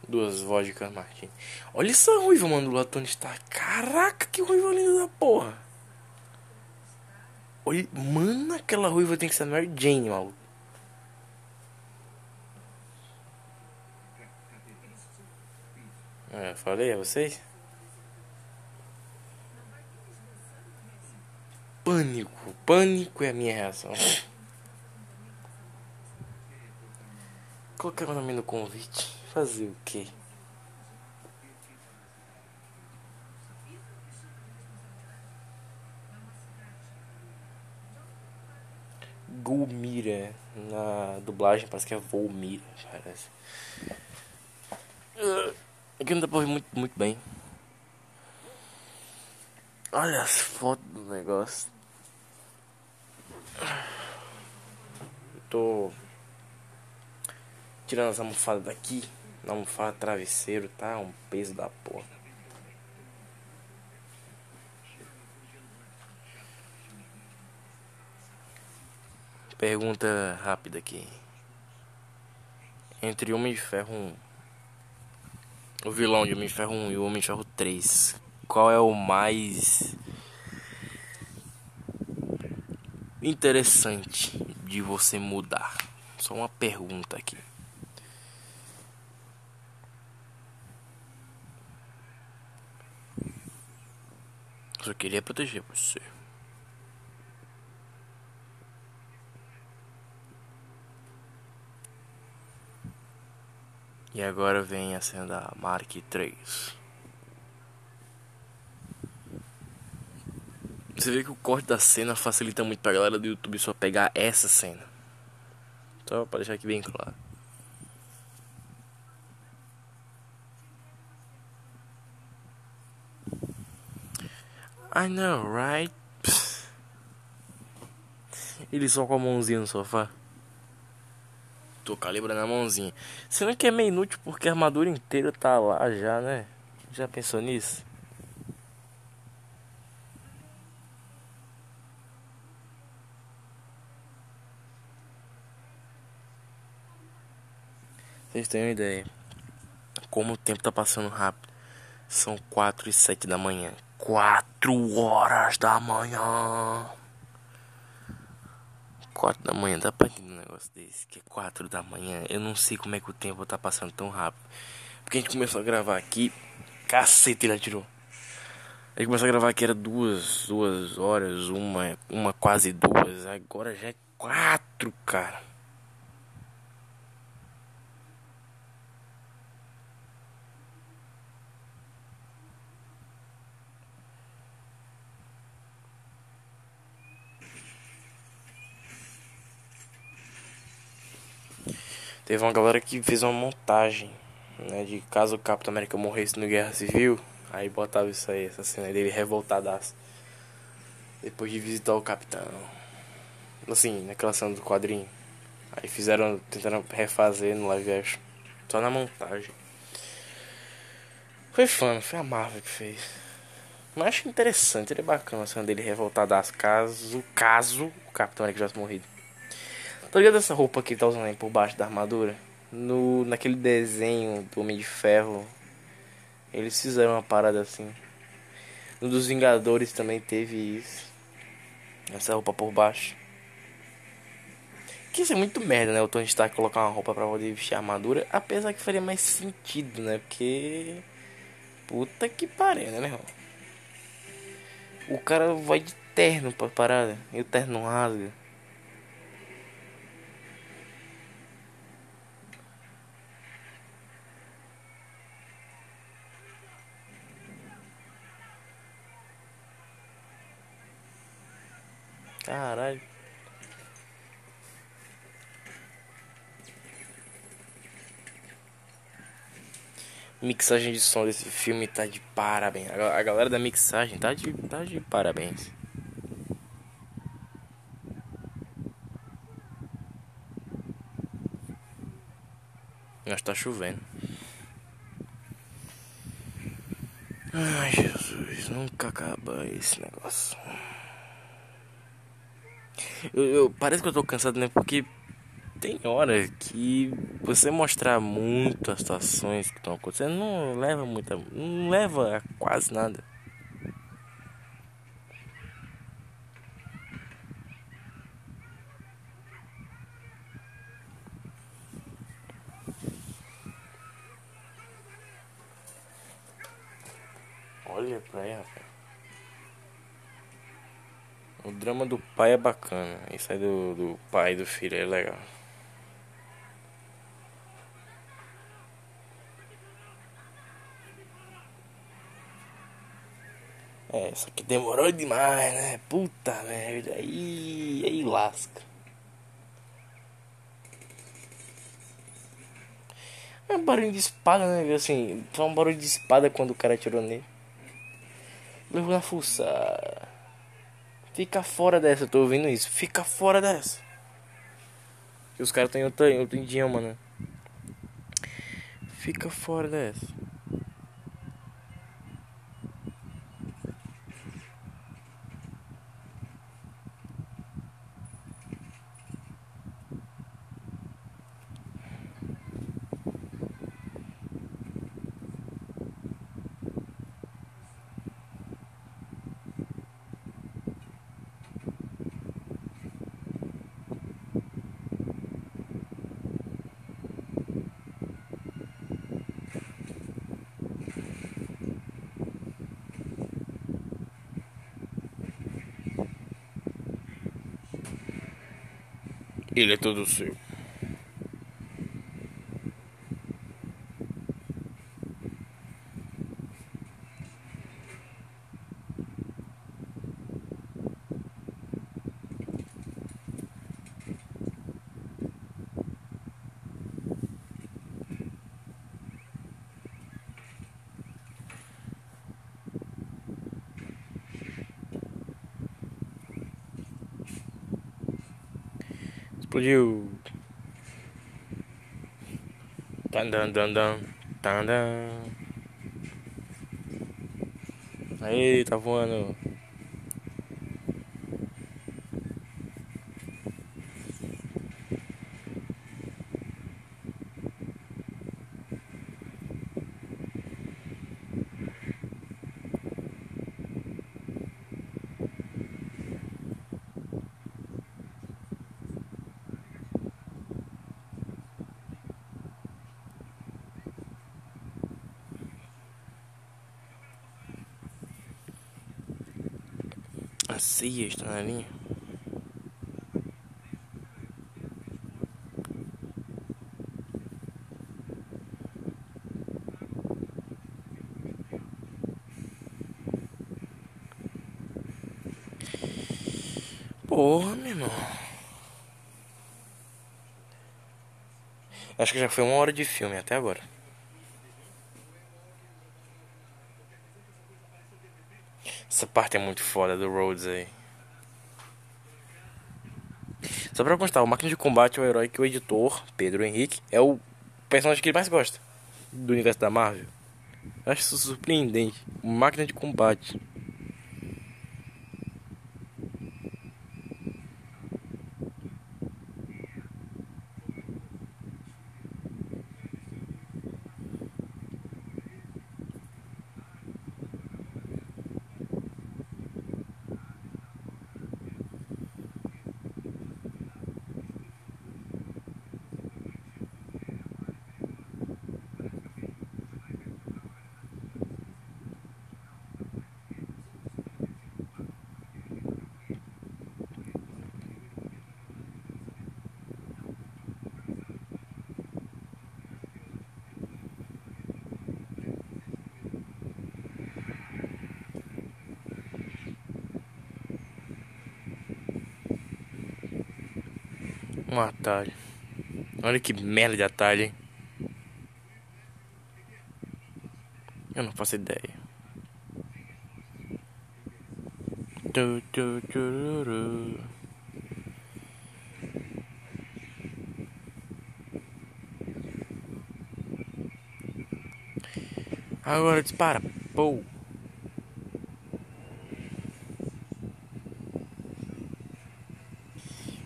Duas vodkas Martini. Olha essa ruiva, mano, do Latone está. Caraca, que ruiva linda da porra. Olha, mano, aquela ruiva tem que ser Mary Jane, maluco. É, falei a vocês? Pânico, pânico é a minha reação. Colocar o nome no convite. Fazer o quê? Gulmira. Na dublagem parece que é Volmira, parece. Aqui não dá pra ver muito, muito bem. Olha as fotos do negócio. tô tirando as almofadas daqui. Na almofada travesseiro, tá? Um peso da porra. Pergunta rápida aqui. Entre Homem de Ferro 1, o vilão de Homem de Ferro 1 e o Homem de Ferro 3, qual é o mais interessante de você mudar? Só uma pergunta aqui. Só queria proteger você. E agora vem a cena da Mark 3. Você vê que o corte da cena facilita muito pra galera do YouTube só pegar essa cena. Só pra deixar aqui bem claro. I know, right? Ele só com a mãozinha no sofá. Tô calibrando a mãozinha. Sendo que é meio inútil porque a armadura inteira tá lá já, né? Já pensou nisso? Vocês têm uma ideia. como o tempo tá passando rápido. São 4 e 7 da manhã. 4 horas da manhã. 4 da manhã, pra entender um negócio desse? Que é 4 da manhã. Eu não sei como é que o tempo tá passando tão rápido. Porque a gente começou a gravar aqui. Cacete, ele atirou. A gente começou a gravar aqui, era duas, duas horas, uma, uma quase duas. Agora já é quatro, cara. Teve uma galera que fez uma montagem, né, de caso o Capitão América morresse no Guerra Civil, aí botava isso aí, essa cena dele revoltadaço. Depois de visitar o Capitão. Assim, naquela cena do quadrinho. Aí fizeram, tentando refazer no live action. Só na montagem. Foi fã, foi a Marvel que fez. Mas acho interessante, ele é bacana a cena dele revoltadaço caso, caso o Capitão América tivesse morrido. Tá ligado essa roupa que ele tá usando aí por baixo da armadura? No, naquele desenho do Homem de Ferro, eles fizeram uma parada assim. No dos Vingadores também teve isso. Essa roupa por baixo. Que isso é muito merda, né? O Tony Stark colocar uma roupa pra poder vestir a armadura. Apesar que faria mais sentido, né? Porque. Puta que pariu, né, meu irmão? O cara vai de terno pra parada. E o terno rasga. Caralho. Mixagem de som desse filme tá de parabéns. A galera da mixagem tá de, tá de parabéns. Mas tá chovendo. Ai Jesus, nunca acaba esse negócio. Eu, eu, parece que eu tô cansado, né? Porque tem hora que você mostrar muito as situações que estão acontecendo não leva muita. não leva a quase nada. Olha pra aí, rapaz. O drama do pai é bacana. Isso aí do, do pai e do filho é legal. É, isso aqui demorou demais, né? Puta merda. Aí, aí lasca. É um barulho de espada, né? Assim, só um barulho de espada quando o cara atirou nele. Levou na fuça. Fica fora dessa, eu tô ouvindo isso. Fica fora dessa. Que os caras em outro, outro idioma, né? Fica fora dessa. Ele é todo seu. Explodiu. Dan dan dan. Aí, tá voando. A ceia está na linha. Porra, meu irmão. Acho que já foi uma hora de filme até agora. Essa parte é muito foda do Rhodes aí. Só pra constar, o Máquina de Combate é o herói que o editor, Pedro Henrique, é o personagem que ele mais gosta do universo da Marvel. acho isso surpreendente. Máquina de Combate. Atalho. Olha que merda de atalho, hein? Eu não faço ideia. Tu, tu, tururu. Agora dispara. Pô.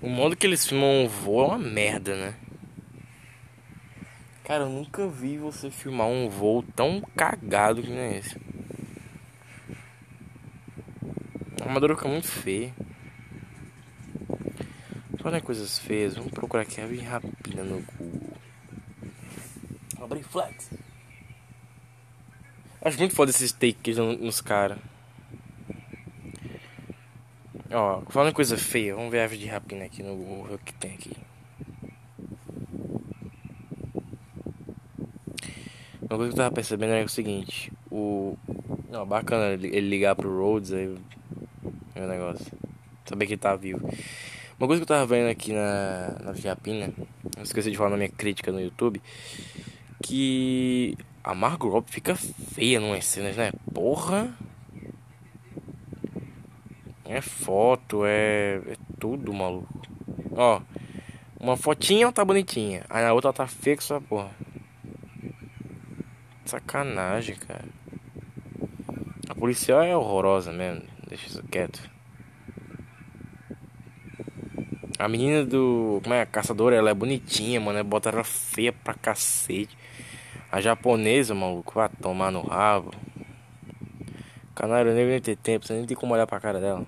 O modo que eles filmam um voo é uma merda, né? Cara, eu nunca vi você filmar um voo tão cagado que nem esse. A armadura fica muito feia. Falando em coisas feias, vamos procurar aqui rapina no Google. Abrir flex. Acho muito foda esses takes nos caras. Ó, falando coisa feia, vamos ver a ave de rapina aqui no Google, ver o que tem aqui. Uma coisa que eu tava percebendo é o seguinte, o. Não, bacana ele ligar pro Rhodes aí. O negócio. Saber que ele tá vivo. Uma coisa que eu tava vendo aqui na, na Japina, não esqueci de falar na minha crítica no YouTube, que a Margot fica feia numas cenas, né? Porra! É foto, é, é tudo, maluco. Ó, uma fotinha tá bonitinha, aí a outra tá feia com essa porra. Sacanagem, cara. A policial é horrorosa mesmo, deixa isso quieto. A menina do. Como é? A caçadora, ela é bonitinha, mano. Bota ela feia pra cacete. A japonesa, maluco, vai tomar no rabo. Canário negro nem tem tempo, você nem tem como olhar pra cara dela.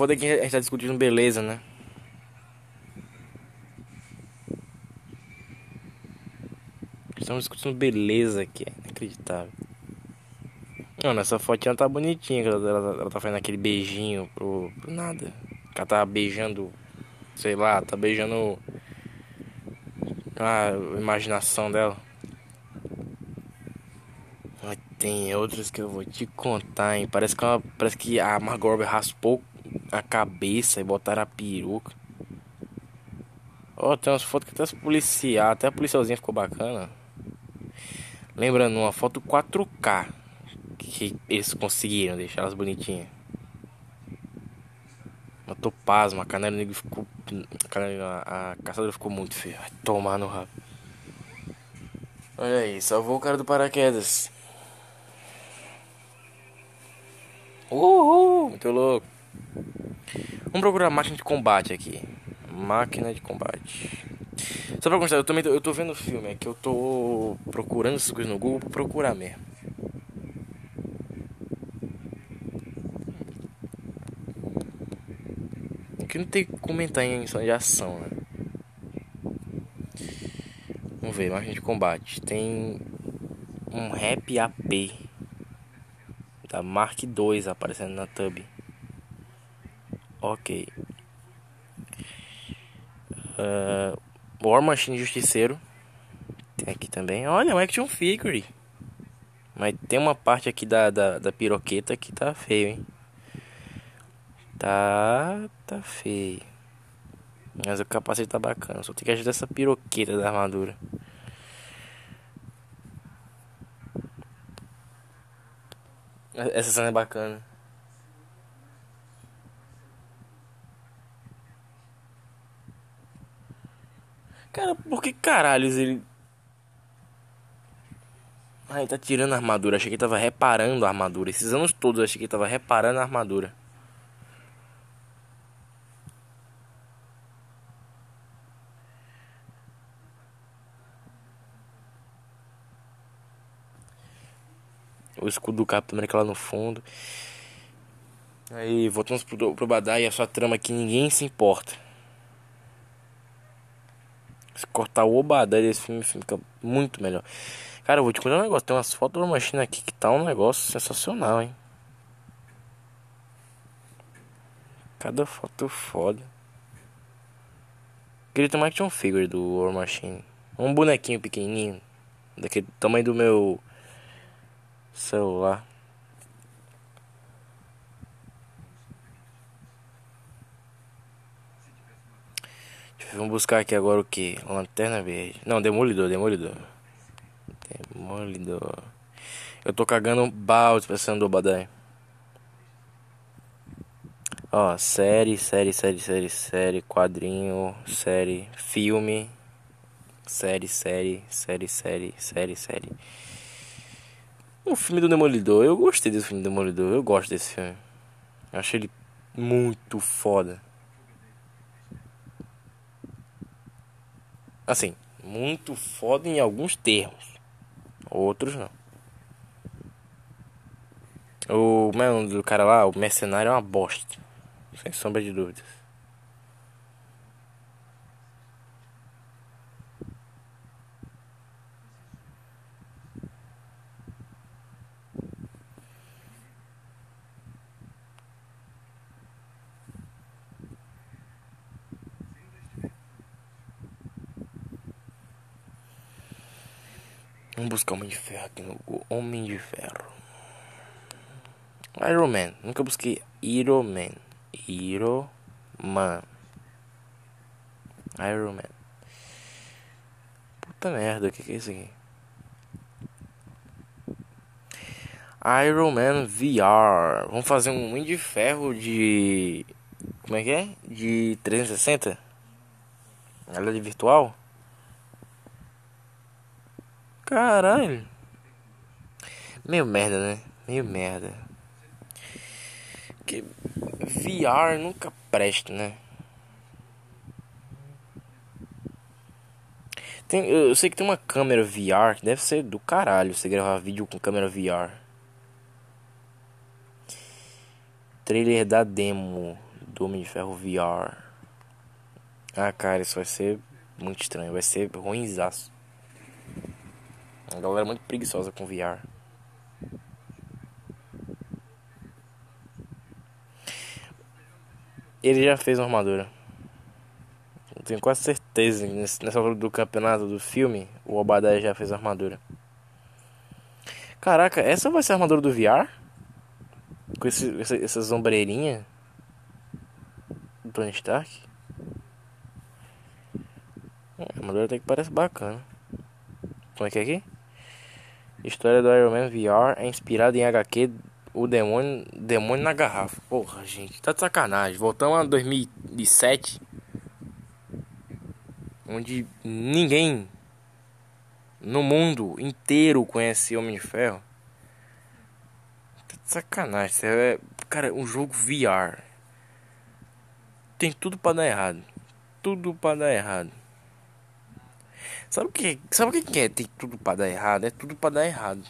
Foda é que a gente tá discutindo beleza, né? Estamos discutindo beleza aqui, é inacreditável. Não, nessa fotinha tá bonitinha, ela, ela, ela tá fazendo aquele beijinho pro, pro nada. Ela tá beijando, sei lá, tá beijando a imaginação dela. Mas tem outras que eu vou te contar, hein? Parece que, ela, parece que a Margot Robbie raspou a cabeça e botaram a peruca. Ó, oh, tem umas fotos que até as policiais, até a policialzinha ficou bacana. Lembrando, uma foto 4K que eles conseguiram deixar elas bonitinhas. Uma topaz, a canela negra ficou. A, canela, a caçadora ficou muito feia. Tomar no rabo. Olha aí, salvou o cara do paraquedas. Uhul, muito louco. Vamos procurar máquina de combate aqui. Máquina de combate. Só pra constar, eu também tô, eu tô vendo o filme, é que eu tô procurando essas coisas no Google pra procurar mesmo. Aqui não tem comentar em de ação, né? Vamos ver, máquina de combate. Tem um rap AP. Da Mark II aparecendo na tub. Ok. Uh, War Machine Justiceiro. Tem aqui também. Olha, um action figure. Mas tem uma parte aqui da, da, da piroqueta que tá feio, hein? Tá. Tá feio. Mas o capacete tá bacana. Só tem que ajudar essa piroqueta da armadura. Essa cena é bacana. Cara, por que caralhos ele. Ai, tá tirando a armadura. Achei que ele tava reparando a armadura. Esses anos todos achei que ele tava reparando a armadura. O escudo do Capitão América lá no fundo. Aí voltamos pro, pro Badai e a sua trama que ninguém se importa. Se cortar o Obadai desse filme, fica muito melhor. Cara, eu vou te contar um negócio. Tem umas fotos da machina aqui que tá um negócio sensacional, hein? Cada foto foda. Queria ter uma action figure do War Machine. Um bonequinho pequenininho. Daquele tamanho do meu celular. Vamos buscar aqui agora o que? Lanterna verde. Não, demolidor, demolidor. Demolidor. Eu tô cagando balde pensando do Badai. Ó, série, série, série, série, série, quadrinho, série, filme, série, série, série, série, série, série. O filme do Demolidor, eu gostei desse filme do Demolidor, eu gosto desse filme. Eu achei ele muito foda. Assim, muito foda em alguns termos. Outros não. O mano do cara lá, o mercenário é uma bosta. Sem sombra de dúvidas. Vamos buscar Homem de Ferro aqui no Google. Homem de Ferro. Iron Man. Nunca busquei Iron Man. Iron Man. Iron Man. Puta merda, o que, que é isso aqui? Iron Man VR. Vamos fazer um Homem de Ferro de. Como é que é? De 360? Realidade virtual? Caralho. Meio merda, né? Meio merda. Que VR nunca presta, né? Tem, eu sei que tem uma câmera VR que deve ser do caralho você gravar vídeo com câmera VR. Trailer da demo do Homem de Ferro VR. Ah, cara, isso vai ser muito estranho. Vai ser ruimzaço. A galera é muito preguiçosa com VR. Ele já fez uma armadura. Eu tenho quase certeza nessa altura do campeonato do filme, o Obadiah já fez a armadura. Caraca, essa vai ser a armadura do VR? Com esse, essa, essas ombreirinhas do Tony Stark? A armadura até que parece bacana. Como é que é aqui? História do Iron Man VR é inspirada em HQ O Demônio, Demônio na Garrafa. Porra, gente, tá de sacanagem. Voltamos a 2007. Onde ninguém no mundo inteiro conhece Homem de Ferro. Tá de sacanagem. É, cara, um jogo VR. Tem tudo para dar errado. Tudo para dar errado. Sabe o que, sabe o que é? Tem tudo para dar errado? É tudo para dar errado.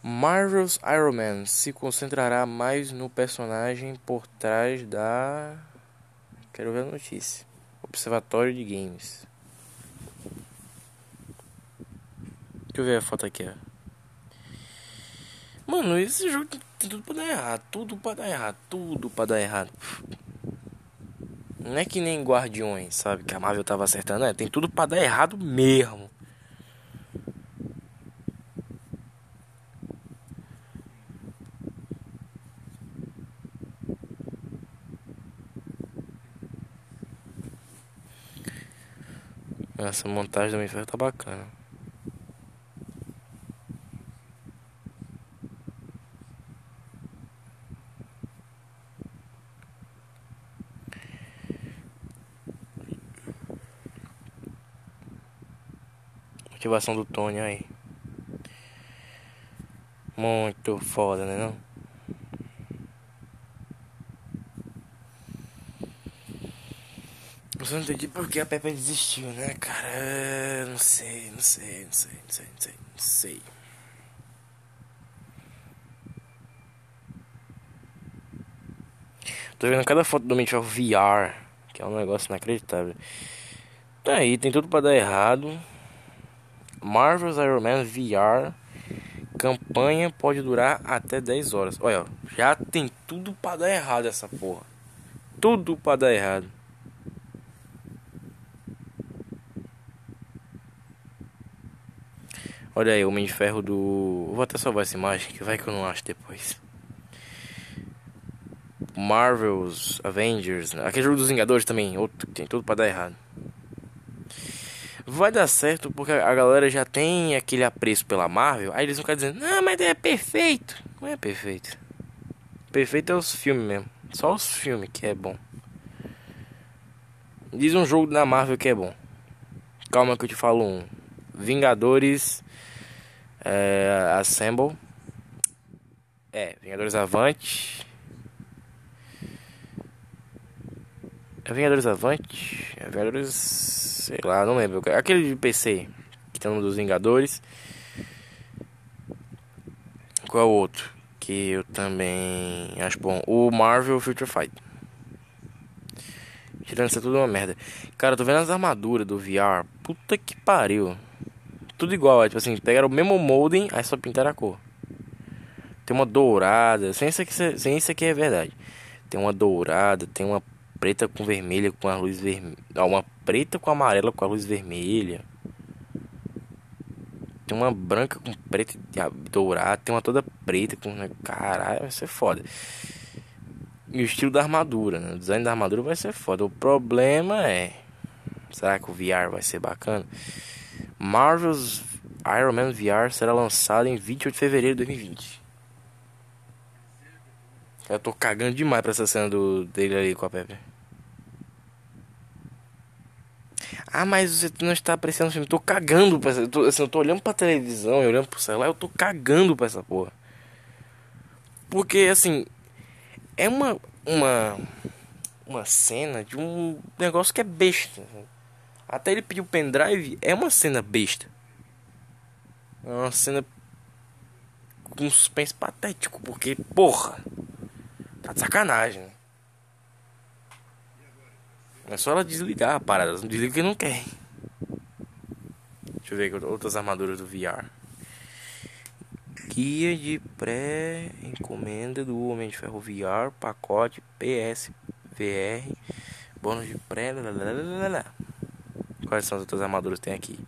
Marvel's Iron Man se concentrará mais no personagem por trás da. Quero ver a notícia. Observatório de Games. Deixa eu ver a foto aqui. Ó. Mano, esse jogo tem tudo pra dar errado. Tudo pra dar errado. Tudo pra dar errado. Não é que nem Guardiões, sabe? Que a Marvel tava acertando. É, tem tudo pra dar errado mesmo. Essa montagem do Homem tá bacana. Motivação do Tony aí. Muito foda, né não? Eu não entendi porque a Pepe desistiu, né, cara? Não sei, não sei, não sei, não sei, não sei, não sei. Tô vendo cada foto do Mitchell VR, que é um negócio inacreditável. Tá aí, tem tudo pra dar errado. Marvel's Iron Man VR. Campanha pode durar até 10 horas. Olha, já tem tudo pra dar errado essa porra. Tudo pra dar errado. Olha aí, o Homem de Ferro do. Vou até salvar essa imagem, que vai que eu não acho depois. Marvel's Avengers. Aquele jogo dos Vingadores também. Outro tem tudo pra dar errado. Vai dar certo porque a galera já tem aquele apreço pela Marvel. Aí eles vão ficar dizendo: Não, mas é perfeito. Não é perfeito. Perfeito é os filmes mesmo. Só os filmes que é bom. Diz um jogo da Marvel que é bom. Calma que eu te falo um. Vingadores é, Assemble. É, Vingadores Avante. É Vingadores Avante? É Vingadores. Sei lá, não lembro. Aquele de PC que tem um dos Vingadores. Qual é o outro? Que eu também acho bom. O Marvel Future Fight. Tirando isso é tudo uma merda. Cara, tô vendo as armaduras do VR. Puta que pariu tudo igual, é, tipo assim, pegaram o mesmo molding, aí só pintaram a cor. Tem uma dourada, sem isso aqui, sem isso aqui é verdade. Tem uma dourada, tem uma preta com vermelha com a luz vermelha, uma preta com amarela com a luz vermelha. Tem uma branca com preta e dourada, tem uma toda preta com, caralho, vai ser foda. E o estilo da armadura, né? O design da armadura vai ser foda. O problema é, será que o VR vai ser bacana? Marvel's Iron Man VR será lançado em 28 de fevereiro de 2020. Eu tô cagando demais pra essa cena do, dele ali com a Pepe. Ah, mas você não está apreciando o filme. Eu tô cagando pra essa. Eu tô, assim, eu tô olhando pra televisão e olhando pro celular. Eu tô cagando pra essa porra. Porque, assim. É uma. Uma. Uma cena de um negócio que é besta. Até ele pedir o pendrive é uma cena besta. É uma cena com suspense patético, porque, porra, tá de sacanagem. É só ela desligar a parada, não desliga que não quer. Deixa eu ver outras armaduras do VR. Guia de pré-encomenda do Homem de Ferro VR, pacote PSVR, bônus de pré. Lalalala. Quais são as outras armaduras que tem aqui?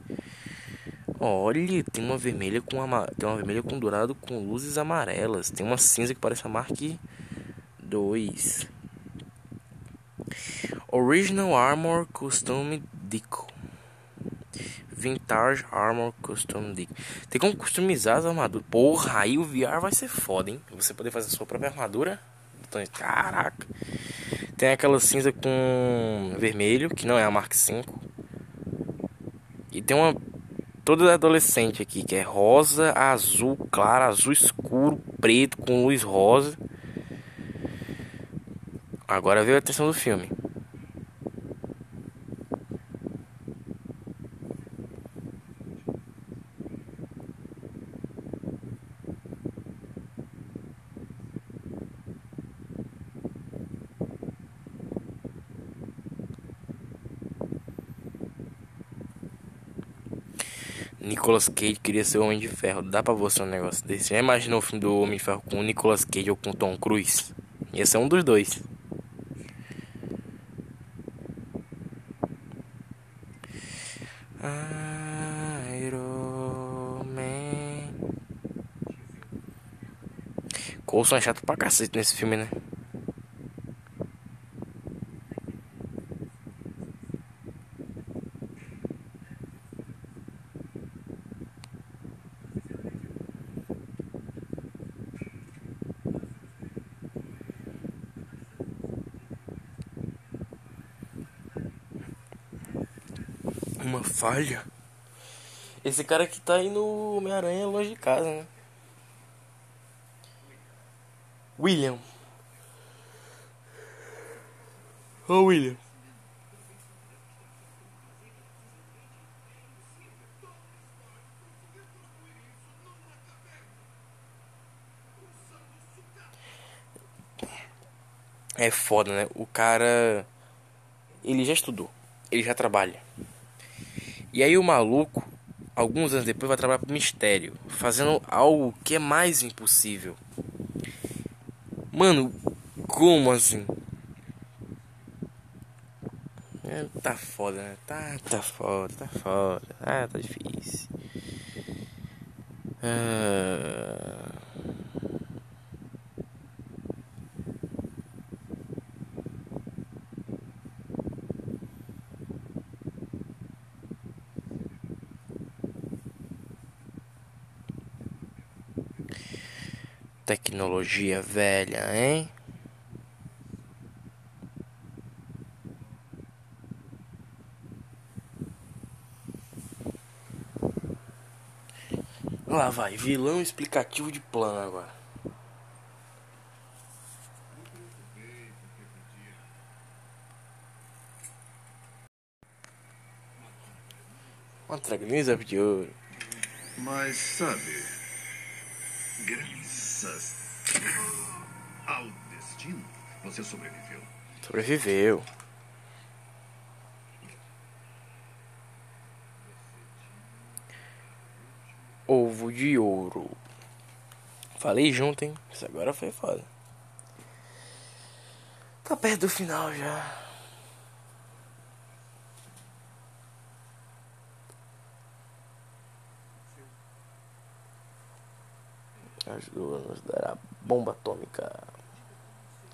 Olha, tem uma vermelha com ama... tem uma vermelha com dourado com luzes amarelas. Tem uma cinza que parece a Mark 2. Original Armor Custom Deco. Vintage Armor Custom Deco. Tem como customizar as armaduras. Porra, aí o VR vai ser foda, hein? Você poder fazer a sua própria armadura. Caraca. Tem aquela cinza com vermelho, que não é a Mark 5. E tem uma toda adolescente aqui, que é rosa, azul claro, azul escuro, preto com luz rosa. Agora veio a atenção do filme. Nicolas Cage queria ser o Homem de Ferro. Dá pra você um negócio desse? Já imaginou o filme do Homem de Ferro com o Nicolas Cage ou com o Tom Cruise? Ia ser um dos dois. Iron Man. Coulson é chato pra cacete nesse filme, né? Uma falha? Esse cara que tá aí no Homem-Aranha longe de casa, né? William. Ô oh, William. É foda, né? O cara. Ele já estudou. Ele já trabalha. E aí o maluco, alguns anos depois, vai trabalhar pro mistério. Fazendo algo que é mais impossível. Mano, como assim? É, tá foda, né? Tá, tá foda, tá foda. Ah, tá difícil. Ah... Tecnologia velha, hein? Lá vai, vilão explicativo de plano agora. Uma tragnisa de ouro. Mas sabe, graças ao destino, você sobreviveu. Sobreviveu. Ovo de ouro. Falei junto, hein? Isso agora foi foda. Tá perto do final já. Ajudou a nos dar a bomba atômica.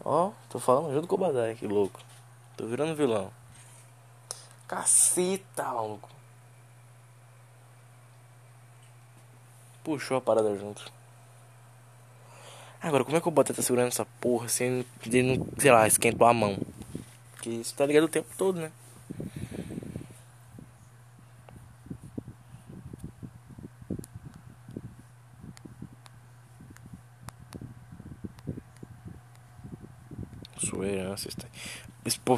Ó, tô falando junto com o Badai, que louco. Tô virando vilão. Caceta, maluco. Puxou a parada junto. Agora, como é que o Badai tá segurando essa porra sem sei lá, esquentou a mão? Porque isso tá ligado o tempo todo, né? Sua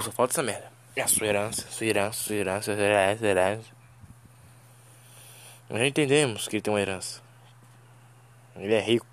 só falta essa merda. É a sua herança, sua herança, sua herança, sua herança, herança. Nós já entendemos que ele tem uma herança. Ele é rico.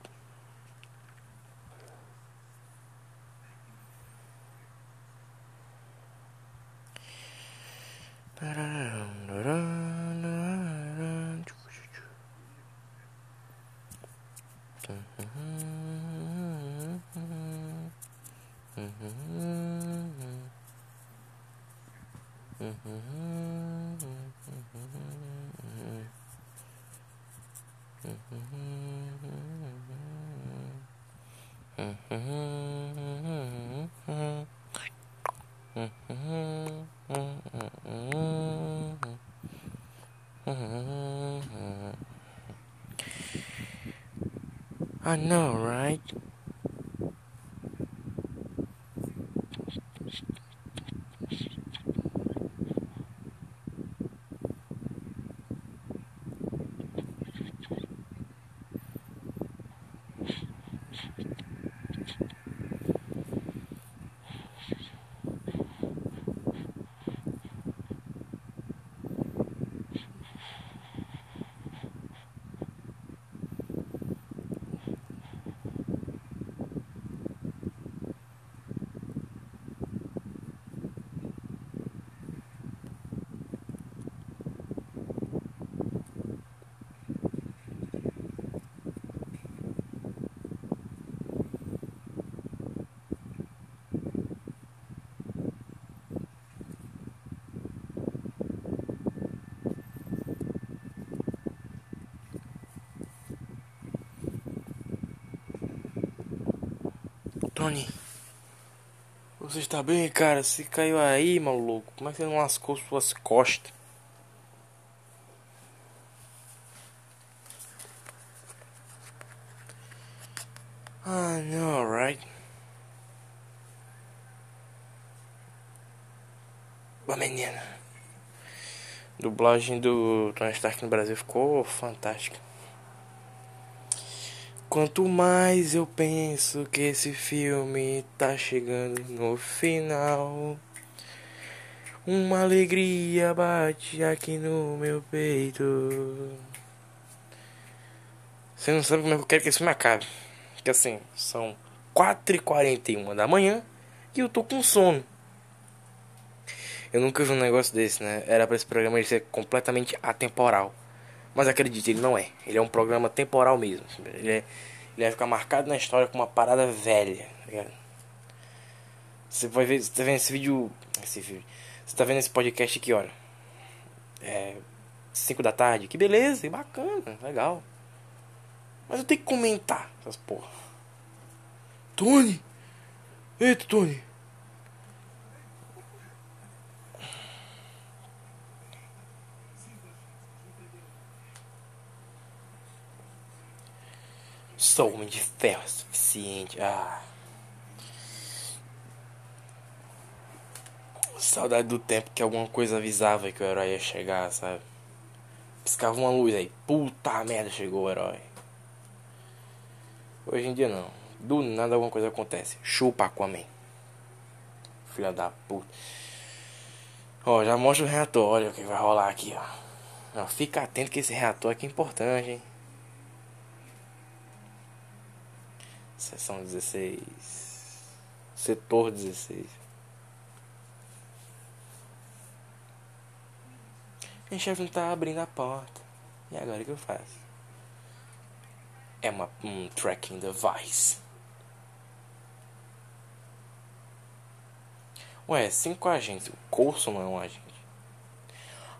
I know? Você está bem, cara? Você caiu aí, maluco. Como é que você não lascou suas costas? Ah, não, right? Uma menina. Dublagem do Tony Stark no Brasil ficou fantástica. Quanto mais eu penso que esse filme tá chegando no final, uma alegria bate aqui no meu peito. Você não sabe como é que eu quero que esse filme acabe. Que assim, são 4h41 da manhã e eu tô com sono. Eu nunca vi um negócio desse, né? Era para esse programa ser completamente atemporal. Mas acredite, ele não é. Ele é um programa temporal mesmo. Ele, é, ele vai ficar marcado na história como uma parada velha. Tá você vai ver, você tá vendo esse vídeo. Esse vídeo. Você tá vendo esse podcast aqui, olha. É. 5 da tarde. Que beleza, que bacana, legal. Mas eu tenho que comentar essas porra. Tony! Eita, Tony! Sou homem de ferro é suficiente. Ah. Saudade do tempo que alguma coisa avisava que o herói ia chegar, sabe? Piscava uma luz aí. Puta merda, chegou o herói. Hoje em dia não. Do nada alguma coisa acontece. Chupa Aquaman. Filha da puta. Ó, já mostra o reator. Olha o que vai rolar aqui, ó. ó fica atento que esse reator aqui é importante, hein. Seção 16. Setor 16. Minha chefe não tá abrindo a porta. E agora o que eu faço? É uma, um tracking device. Ué, cinco agentes. O Coulson não é um agente.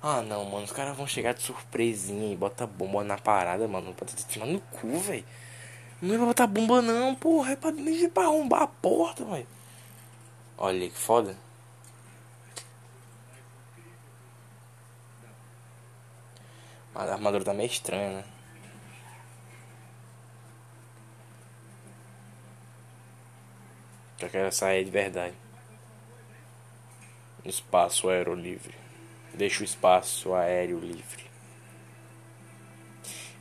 Ah não, mano, os caras vão chegar de surpresinha e bota bomba na parada, mano. Pra te no cu, velho. Não é pra botar bomba não, porra. É pra, é pra arrombar a porta, velho. Olha que foda. A armadura tá meio estranha, né? Eu quero sair de verdade. Espaço aéreo livre. Deixa o espaço aéreo livre.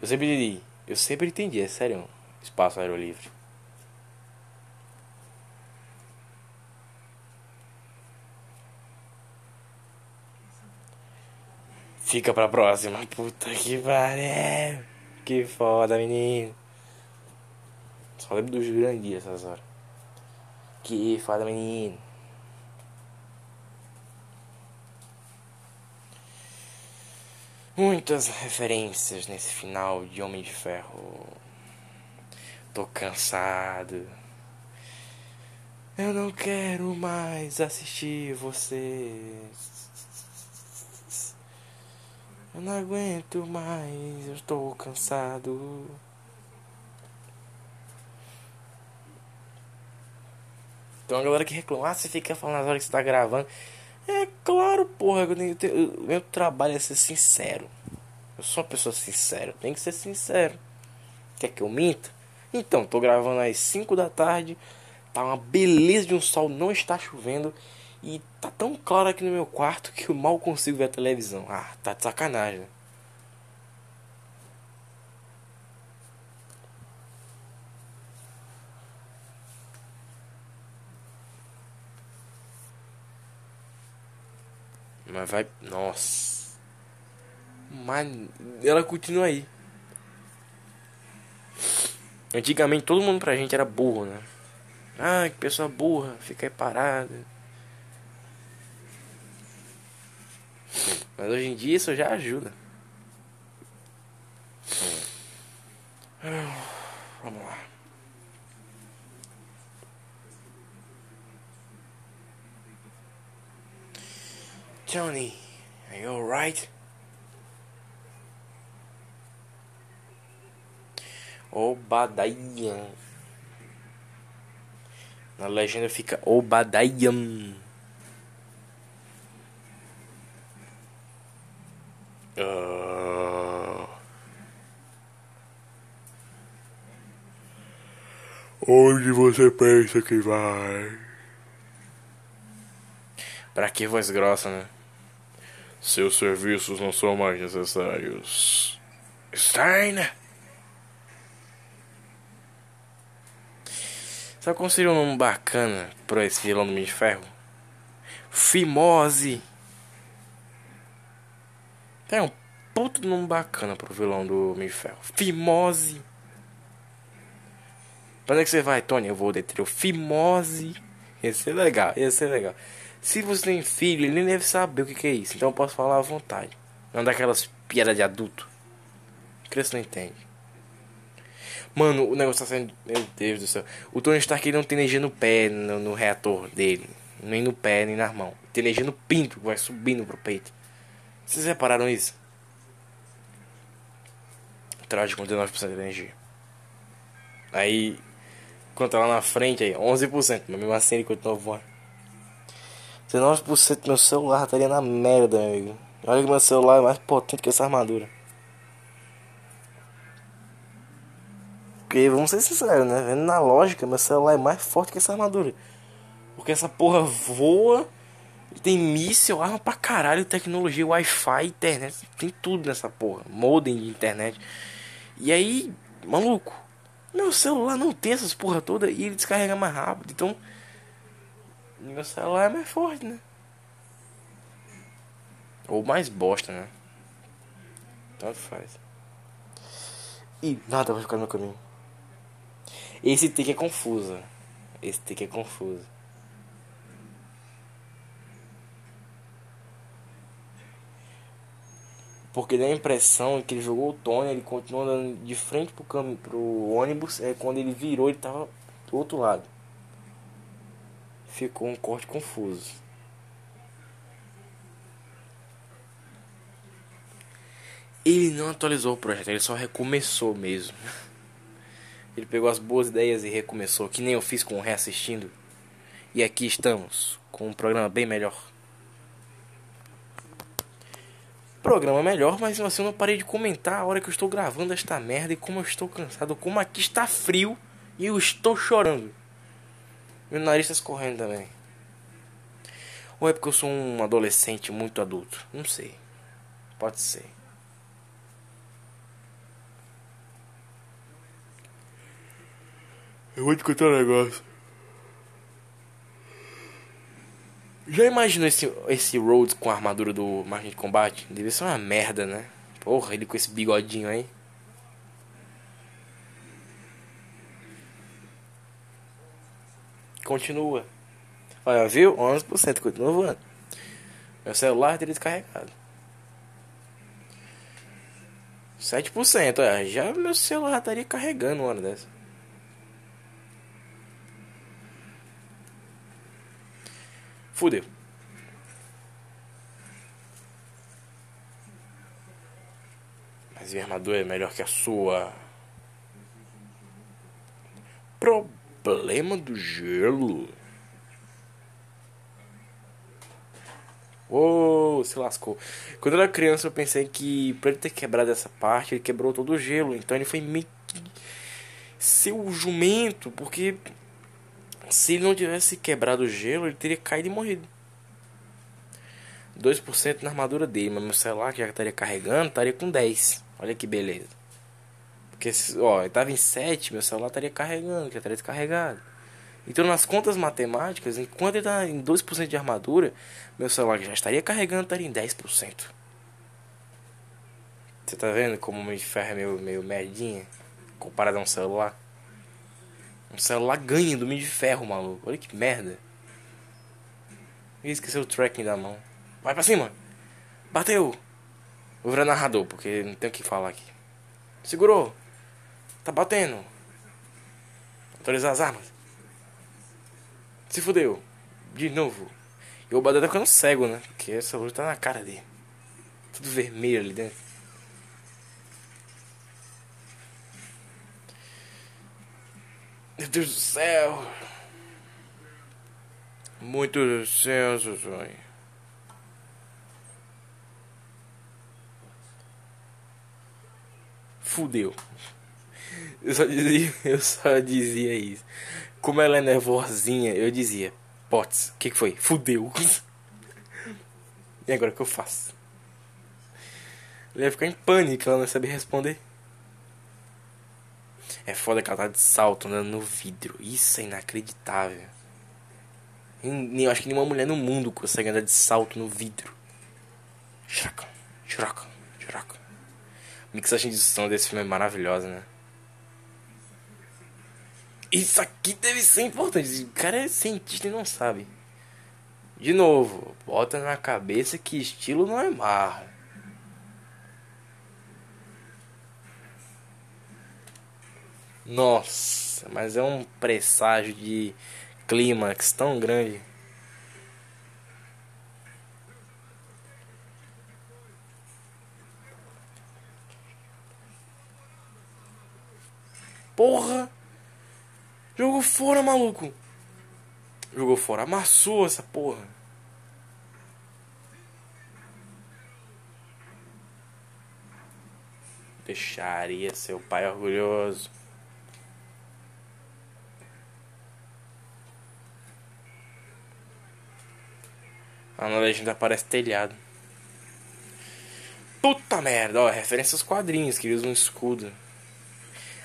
Eu sempre eu sempre entendi, é sério espaço aéreo livre. Fica pra próxima. Puta que pariu. Que foda, menino. Só lembro dos grandes essas horas. Que foda, menino. Muitas referências nesse final de Homem de Ferro Tô cansado. Eu não quero mais assistir você. Eu não aguento mais, eu estou cansado. Tem uma galera que reclama, ah, você fica falando nas horas que você tá gravando. É claro, porra, eu tenho, eu, meu trabalho é ser sincero. Eu sou uma pessoa sincera, tem que ser sincero. Quer que eu minta? Então, tô gravando às 5 da tarde. Tá uma beleza de um sol, não está chovendo. E tá tão claro aqui no meu quarto que eu mal consigo ver a televisão. Ah, tá de sacanagem, né? Mas vai. Nossa. Mas ela continua aí. Antigamente todo mundo pra gente era burro, né? Ah, que pessoa burra, fica aí parada. Mas hoje em dia isso já ajuda. Vamos lá. Johnny, are you alright? Obadiah. Na legenda fica Obadaiam. Ah. Onde você pensa que vai? Pra que voz grossa, né? Seus serviços não são mais necessários. Stein! Qual seria um nome bacana pra esse vilão do Homem de Ferro? Fimose! É um puto nome bacana pro vilão do Homem de Ferro. Fimose! Pra onde é que você vai, Tony? Eu vou deter o Fimose. Ia ser legal, ia ser legal. Se você tem filho, ele nem deve saber o que, que é isso. Então eu posso falar à vontade. Não daquelas piadas de adulto. Criança não entende. Mano, o negócio tá saindo. Meu Deus do céu. O Tony Stark ele não tem energia no pé, no, no reator dele. Nem no pé, nem na mão. Tem energia no pinto, vai subindo pro peito. Vocês repararam isso? Traz com 19% de energia. Aí, quando tá lá na frente, aí 11%. Mas mesmo assim ele continua voando. 19% do meu celular estaria na merda, amigo. Olha que meu celular é mais potente que essa armadura. Porque, vamos ser sinceros, né? Vendo na lógica, meu celular é mais forte que essa armadura. Porque essa porra voa, tem míssil, arma pra caralho, tecnologia, Wi-Fi, internet, tem tudo nessa porra. Modem de internet. E aí, maluco, meu celular não tem essas porra toda e ele descarrega mais rápido. Então, meu celular é mais forte, né? Ou mais bosta, né? Tanto faz. E nada vai ficar no caminho. Esse take é confuso. Esse take é confuso. Porque dá a impressão que ele jogou o Tony, ele continuou andando de frente pro, cam pro ônibus, é quando ele virou ele tava do outro lado ficou um corte confuso. Ele não atualizou o projeto, ele só recomeçou mesmo. Ele pegou as boas ideias e recomeçou, que nem eu fiz com o Reassistindo. E aqui estamos, com um programa bem melhor. Programa melhor, mas assim eu não parei de comentar a hora que eu estou gravando esta merda e como eu estou cansado, como aqui está frio e eu estou chorando. Meu nariz tá escorrendo também. Ou é porque eu sou um adolescente muito adulto? Não sei. Pode ser. Eu vou te contar um negócio. Já imaginou esse, esse Rhodes com a armadura do Margem de Combate? Deve ser uma merda, né? Porra, ele com esse bigodinho aí. Continua. Olha, viu? 11% continua voando. Meu celular teria descarregado. 7%, olha, já meu celular estaria carregando uma hora dessa. Fudeu. Mas minha armadura é melhor que a sua. Pro Problema do gelo. Uou, se lascou. Quando eu era criança eu pensei que pra ele ter quebrado essa parte, ele quebrou todo o gelo. Então ele foi meio que seu jumento, porque se ele não tivesse quebrado o gelo, ele teria caído e morrido. 2% na armadura dele, mas meu celular que já estaria carregando, estaria com 10. Olha que beleza. Porque, ó, eu tava em 7, meu celular estaria carregando, que estaria descarregado. Então, nas contas matemáticas, enquanto ele tá em 2% de armadura, meu celular já estaria carregando, estaria em 10%. Você tá vendo como Homem de Ferro meio, meio merdinha? Comparado a um celular. Um celular ganha do Homem de Ferro, maluco. Olha que merda. Ih, esqueceu o tracking da mão. Vai pra cima. Bateu. Virar narrador, porque não tem o que falar aqui. Segurou. Tá batendo. Atualizar as armas. Se fudeu. De novo. E o Badé tá ficando cego, né? Porque essa luz tá na cara dele. Tudo vermelho ali dentro. Meu Deus do céu. Muito sensações. Fudeu. Eu só dizia, eu só dizia isso. Como ela é nervosinha, eu dizia, Pots, o que, que foi? Fudeu. E agora o que eu faço? Ela ia ficar em pânico, ela não sabia responder. É foda que ela tá de salto andando no vidro. Isso é inacreditável. Eu acho que nenhuma mulher no mundo consegue andar de salto no vidro. Churaca, churaca, churaca. A mixagem de som desse filme é maravilhosa, né? Isso aqui deve ser importante. O cara é cientista e não sabe. De novo, bota na cabeça que estilo não é marro. Nossa, mas é um presságio de clímax tão grande. Porra! Jogou fora, maluco! Jogou fora, amassou essa porra. Deixaria seu pai orgulhoso. Ah, na legenda aparece telhado. Puta merda, ó, referência aos quadrinhos, que usa um escudo.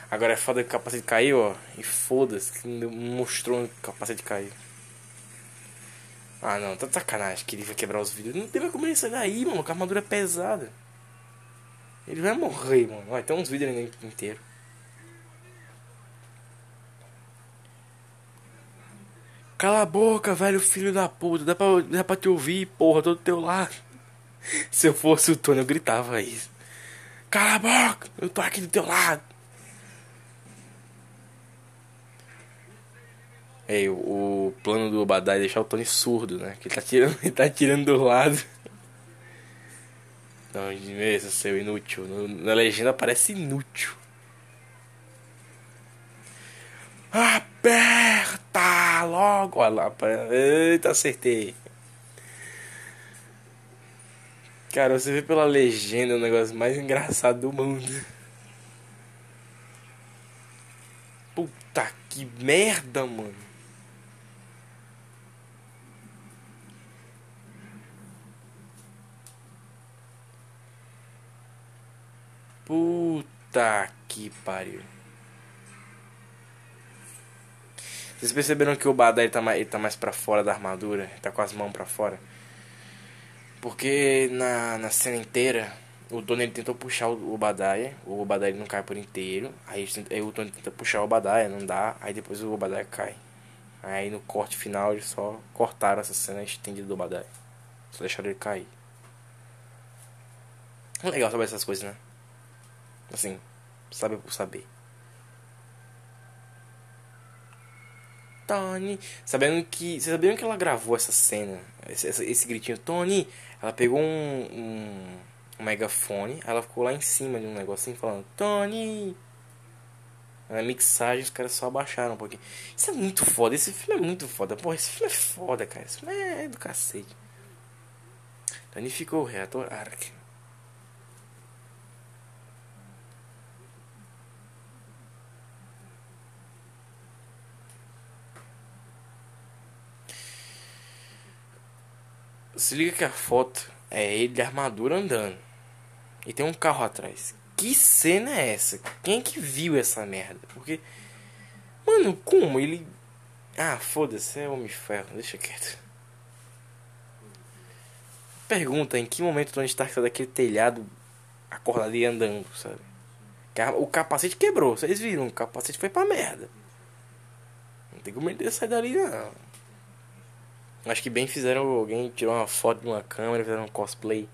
Agora é foda que o capacete caiu, ó. E foda-se, que mostrou o capacete caiu. Ah não, tá sacanagem que ele vai quebrar os vidros. Não tem mais como ele sair daí, mano, com a armadura é pesada. Ele vai morrer, mano. Vai ter uns vidros inteiro. Cala a boca, velho filho da puta. Dá pra, dá pra te ouvir, porra, tô do teu lado. Se eu fosse o Tony, eu gritava isso. Cala a boca, eu tô aqui do teu lado. Ei, o, o plano do Obadiah é deixar o Tony surdo, né? Que ele tá tirando, ele tá tirando do lado. Não, mesmo, seu inútil. Na legenda parece inútil. Aperta logo! Olha lá. Eita, acertei. Cara, você vê pela legenda o negócio mais engraçado do mundo. Puta que merda, mano. Puta que pariu. Vocês perceberam que o Badai tá mais, tá mais pra fora da armadura? Tá com as mãos pra fora? Porque na, na cena inteira, o Tony ele tentou puxar o, o Badai, o Badai não cai por inteiro. Aí, aí o Tony tenta puxar o Badai, não dá. Aí depois o Badai cai. Aí no corte final eles só cortaram essa cena estendida do Badai. Só deixaram ele cair. É legal saber essas coisas, né? Assim, sabe por saber. Tony. Sabendo que. Vocês sabiam que ela gravou essa cena? Esse, esse gritinho, Tony. Ela pegou um, um, um, megafone. Ela ficou lá em cima de um negocinho falando, Tony. Na mixagem os caras só abaixaram um pouquinho. Isso é muito foda. Esse filme é muito foda. Porra, esse filme é foda, cara. Esse filme é do cacete. Tony ficou reator Ark. Se liga que a foto é ele de armadura andando. E tem um carro atrás. Que cena é essa? Quem é que viu essa merda? Porque. Mano, como? Ele. Ah, foda-se, é Homem Ferro, deixa quieto. Pergunta em que momento Tony Stark saiu daquele telhado acordado e andando, sabe? O capacete quebrou, vocês viram? O capacete foi pra merda. Não tem como ele sair dali, não. Acho que bem fizeram alguém tirou uma foto de uma câmera, fizeram um cosplay.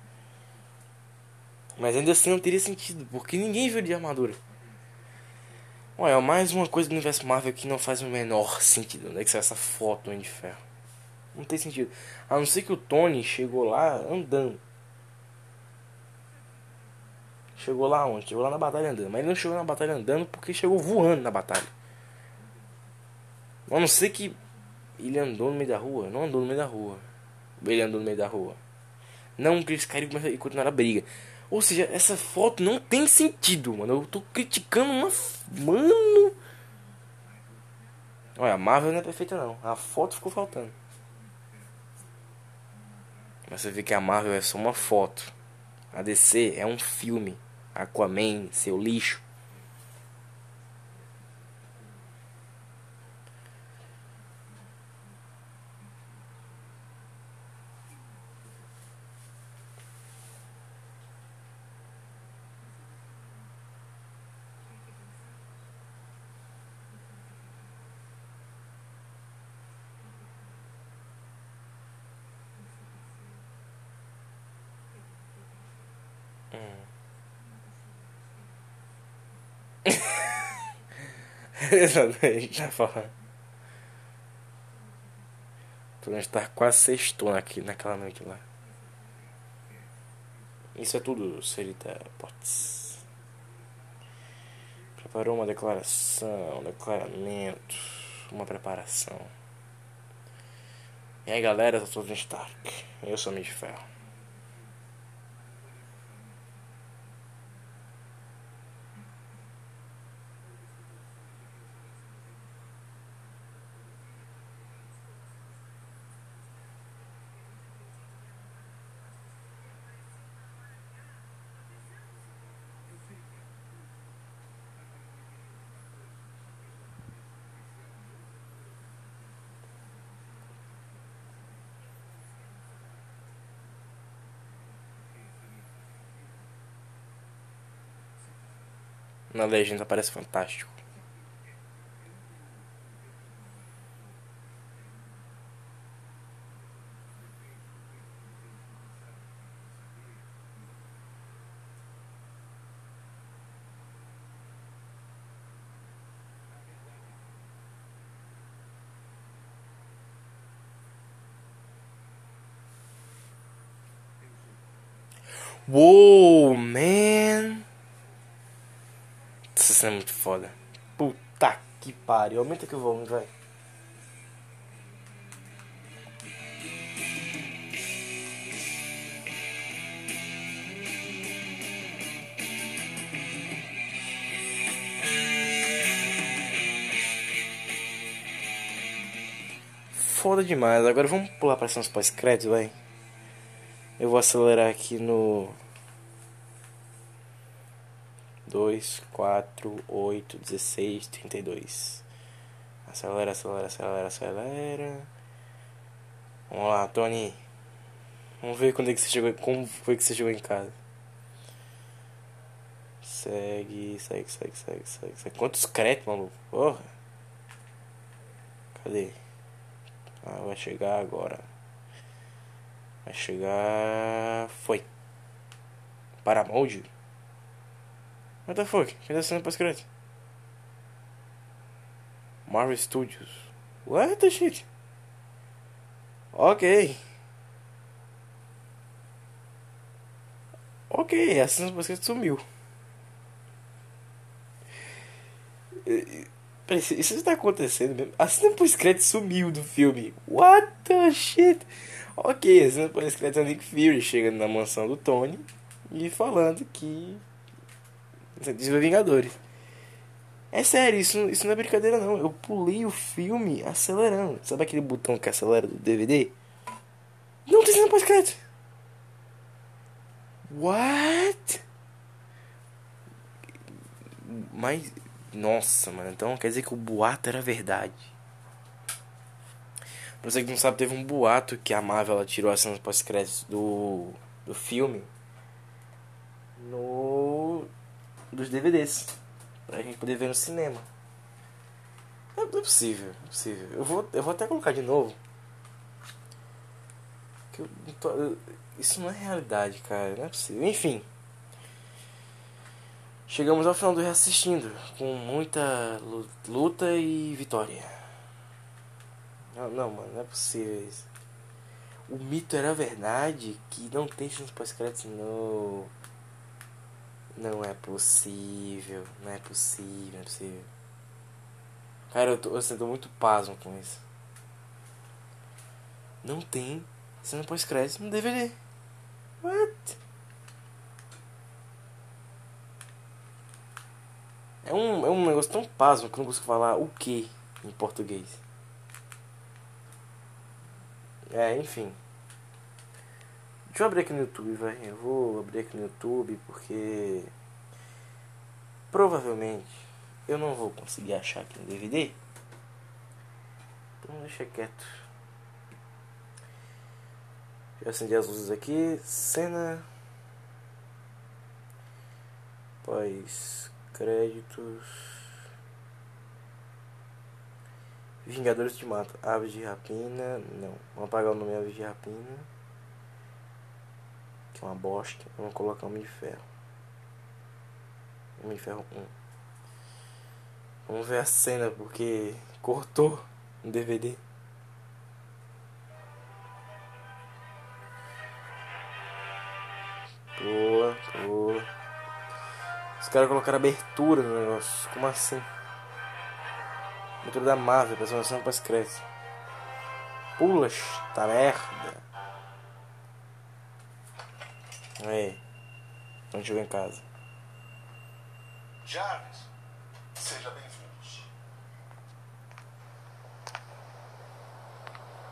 Mas ainda assim não teria sentido, porque ninguém viu de armadura. Olha, mais uma coisa do universo Marvel que não faz o menor sentido, né? Que é essa foto do Homem de Ferro. Não tem sentido. A não ser que o Tony chegou lá andando. Chegou lá onde? Chegou lá na batalha andando. Mas ele não chegou na batalha andando porque chegou voando na batalha. A não ser que Ele andou no meio da rua? Não andou no meio da rua. Ele andou no meio da rua. Não que eles caíram e continuaram a briga. Ou seja, essa foto não tem sentido, mano. Eu tô criticando uma. Mano. Olha, a Marvel não é perfeita não. A foto ficou faltando. Mas você vê que a Marvel é só uma foto. A DC é um filme. Aquaman, seu lixo. Exatamente, já falando. Podemos estar quase sextou aqui naquela noite lá. Isso é tudo, Serita Potts. Preparou uma declaração, um declaramento, uma preparação. E aí galera, eu sou o Stark. Eu sou o de Ferro. Legenda parece fantástico. Whoa, man. Essa cena é muito foda. Puta que pariu. Aumenta aqui o volume, vai. Foda demais. Agora vamos pular para cenas pós-crédito, vai. Eu vou acelerar aqui no 2, 4, 8, 16, 32. Acelera, acelera, acelera, acelera. Vamos lá, Tony. Vamos ver quando é que você chegou, como foi que você chegou em casa. Segue, segue, segue, segue, segue. segue. Quantos créditos, maluco? Porra. Cadê? Ah, vai chegar agora. Vai chegar. Foi. Paramount? What the fuck? Cadê a cena pós-crédito? Marvel Studios. What the shit? Ok. Ok, a cena pós-crédito sumiu. Isso está acontecendo mesmo. A cena pós-crédito sumiu do filme. What the shit? Ok, a cena pós-crédito é Nick Fury chegando na mansão do Tony e falando que Diz Vingadores. É sério, isso, isso não é brincadeira não. Eu pulei o filme acelerando. Sabe aquele botão que acelera do DVD? Não tem cena pós-crédito. What? Mas. Nossa, mano. Então quer dizer que o boato era verdade. Pra você que não sabe, teve um boato que a Marvel ela tirou as cenas pós-créditos do, do filme. No dos DVDs. Pra gente poder ver no cinema. Não é possível, é possível. Eu vou, eu vou até colocar de novo. Que eu, eu, isso não é realidade, cara. Não é possível. Enfim. Chegamos ao final do reassistindo. Com muita luta e vitória. Não, não, mano, não é possível isso. O mito era verdade que não tem chance pós-créditos no. Não é possível, não é possível, não é possível. Cara, eu tô, eu tô muito pasmo com isso. não tem cena pós-crédito no DVD. What? É um, é um negócio tão pasmo que eu não consigo falar o que em português. É, enfim. Deixa eu abrir aqui no YouTube, vai. Eu vou abrir aqui no YouTube porque provavelmente eu não vou conseguir achar aqui no DVD. Então deixa quieto. Já acendi as luzes aqui. Cena. Pós créditos. Vingadores de Mato. Aves de Rapina. Não. Vamos apagar o nome Aves de Rapina. Que é uma bosta. Vamos colocar Homem de Ferro. Homem de Ferro 1. Vamos ver a cena porque cortou no DVD. Pula, pula. Os caras colocaram abertura no negócio. Como assim? Abertura da Marvel, apresentação para cresce. Pula, tá merda. Aí. Então chegou em casa. Jarvis, seja bem-vindos.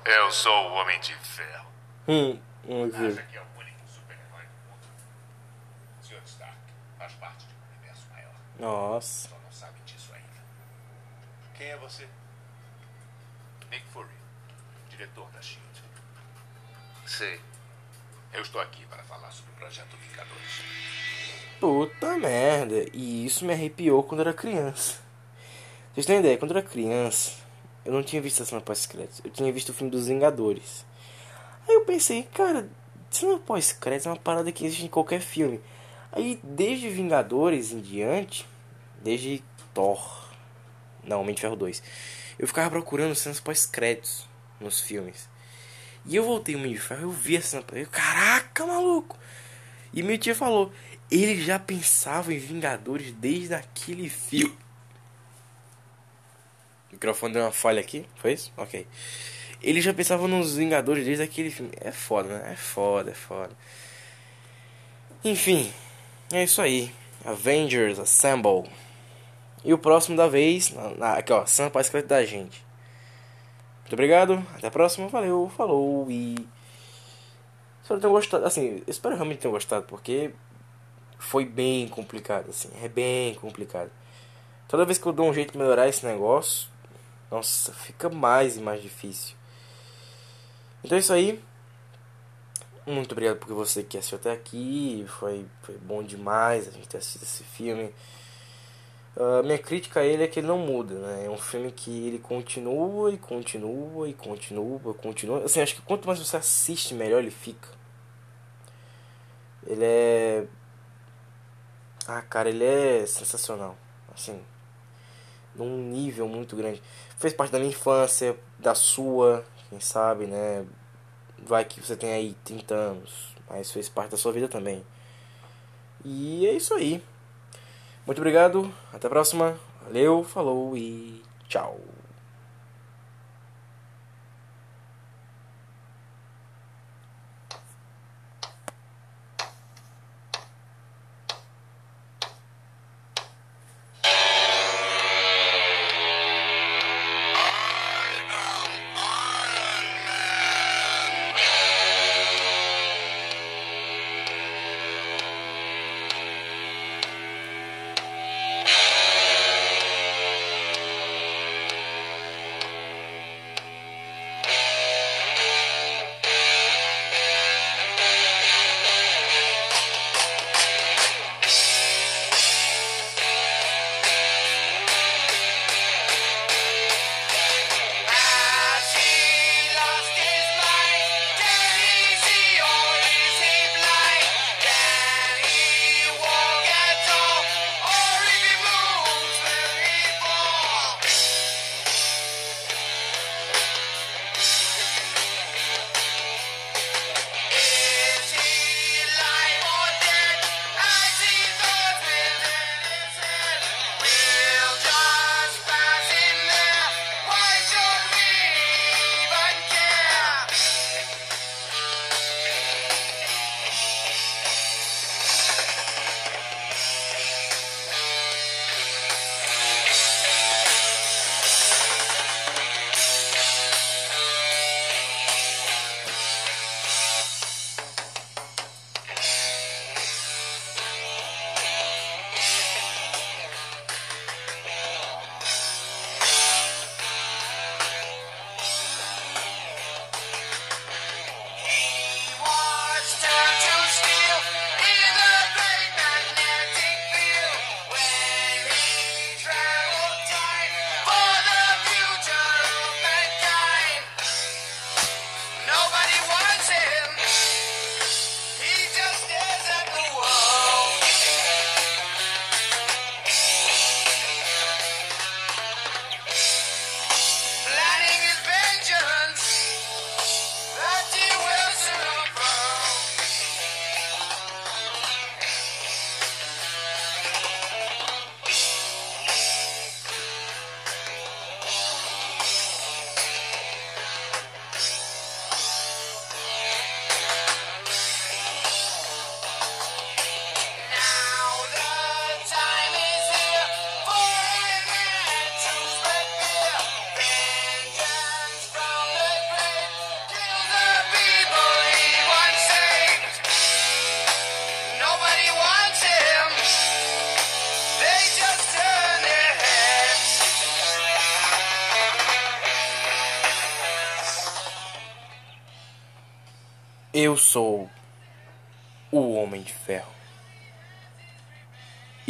Eu sou o Homem de Ferro. Hum, vamos Acha que é o único super-herói do mundo? Sr. Stark faz parte de um universo maior. Nossa. Só não sabe disso ainda. Quem é você? Nick Fury, diretor da SHIELD. Sei. Eu estou aqui para falar sobre o Projeto Vingadores. Puta merda. E isso me arrepiou quando era criança. Vocês têm ideia? Quando eu era criança, eu não tinha visto a cena pós-crédito. Eu tinha visto o filme dos Vingadores. Aí eu pensei, cara, cena pós-crédito é uma parada que existe em qualquer filme. Aí, desde Vingadores em diante, desde Thor, não, de Ferro 2, eu ficava procurando cenas pós-créditos nos filmes. E eu voltei o Homem de Ferro, eu vi a cena pós Caraca, maluco! E meu tio falou, ele já pensava em Vingadores desde aquele filme. O microfone deu uma falha aqui, foi isso? Ok. Ele já pensava nos Vingadores desde aquele filme. É foda, né? É foda, é foda. Enfim, é isso aí. Avengers Assemble. E o próximo da vez, na, na- aqui ó, para escrito da gente. Muito obrigado, até a próxima, valeu, falou e. Espero tenham gostado, assim, espero realmente tenham gostado, porque foi bem complicado, assim, é bem complicado. Toda vez que eu dou um jeito de melhorar esse negócio, nossa, fica mais e mais difícil. Então é isso aí. Muito obrigado por você que assistiu até aqui. Foi, foi bom demais a gente ter assistido esse filme. Ah, minha crítica a ele é que ele não muda, né? É um filme que ele continua e continua e continua continua. Assim, acho que quanto mais você assiste, melhor ele fica. Ele é. Ah, cara, ele é sensacional. Assim, num nível muito grande. Fez parte da minha infância, da sua, quem sabe, né? Vai que você tem aí 30 anos, mas fez parte da sua vida também. E é isso aí. Muito obrigado, até a próxima. Valeu, falou e tchau.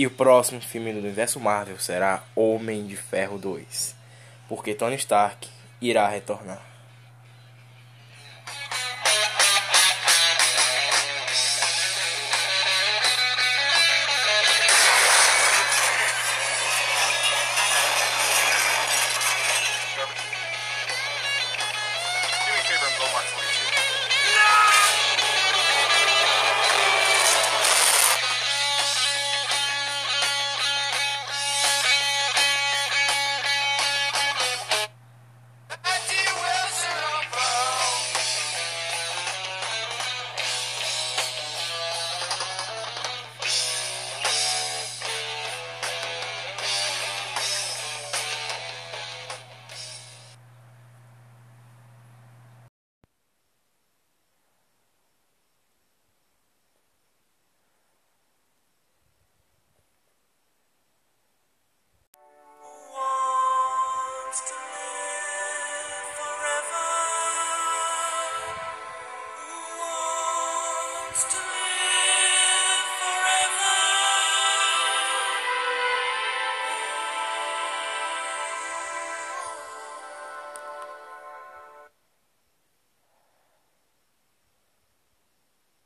E o próximo filme do universo Marvel será Homem de Ferro 2. Porque Tony Stark irá retornar.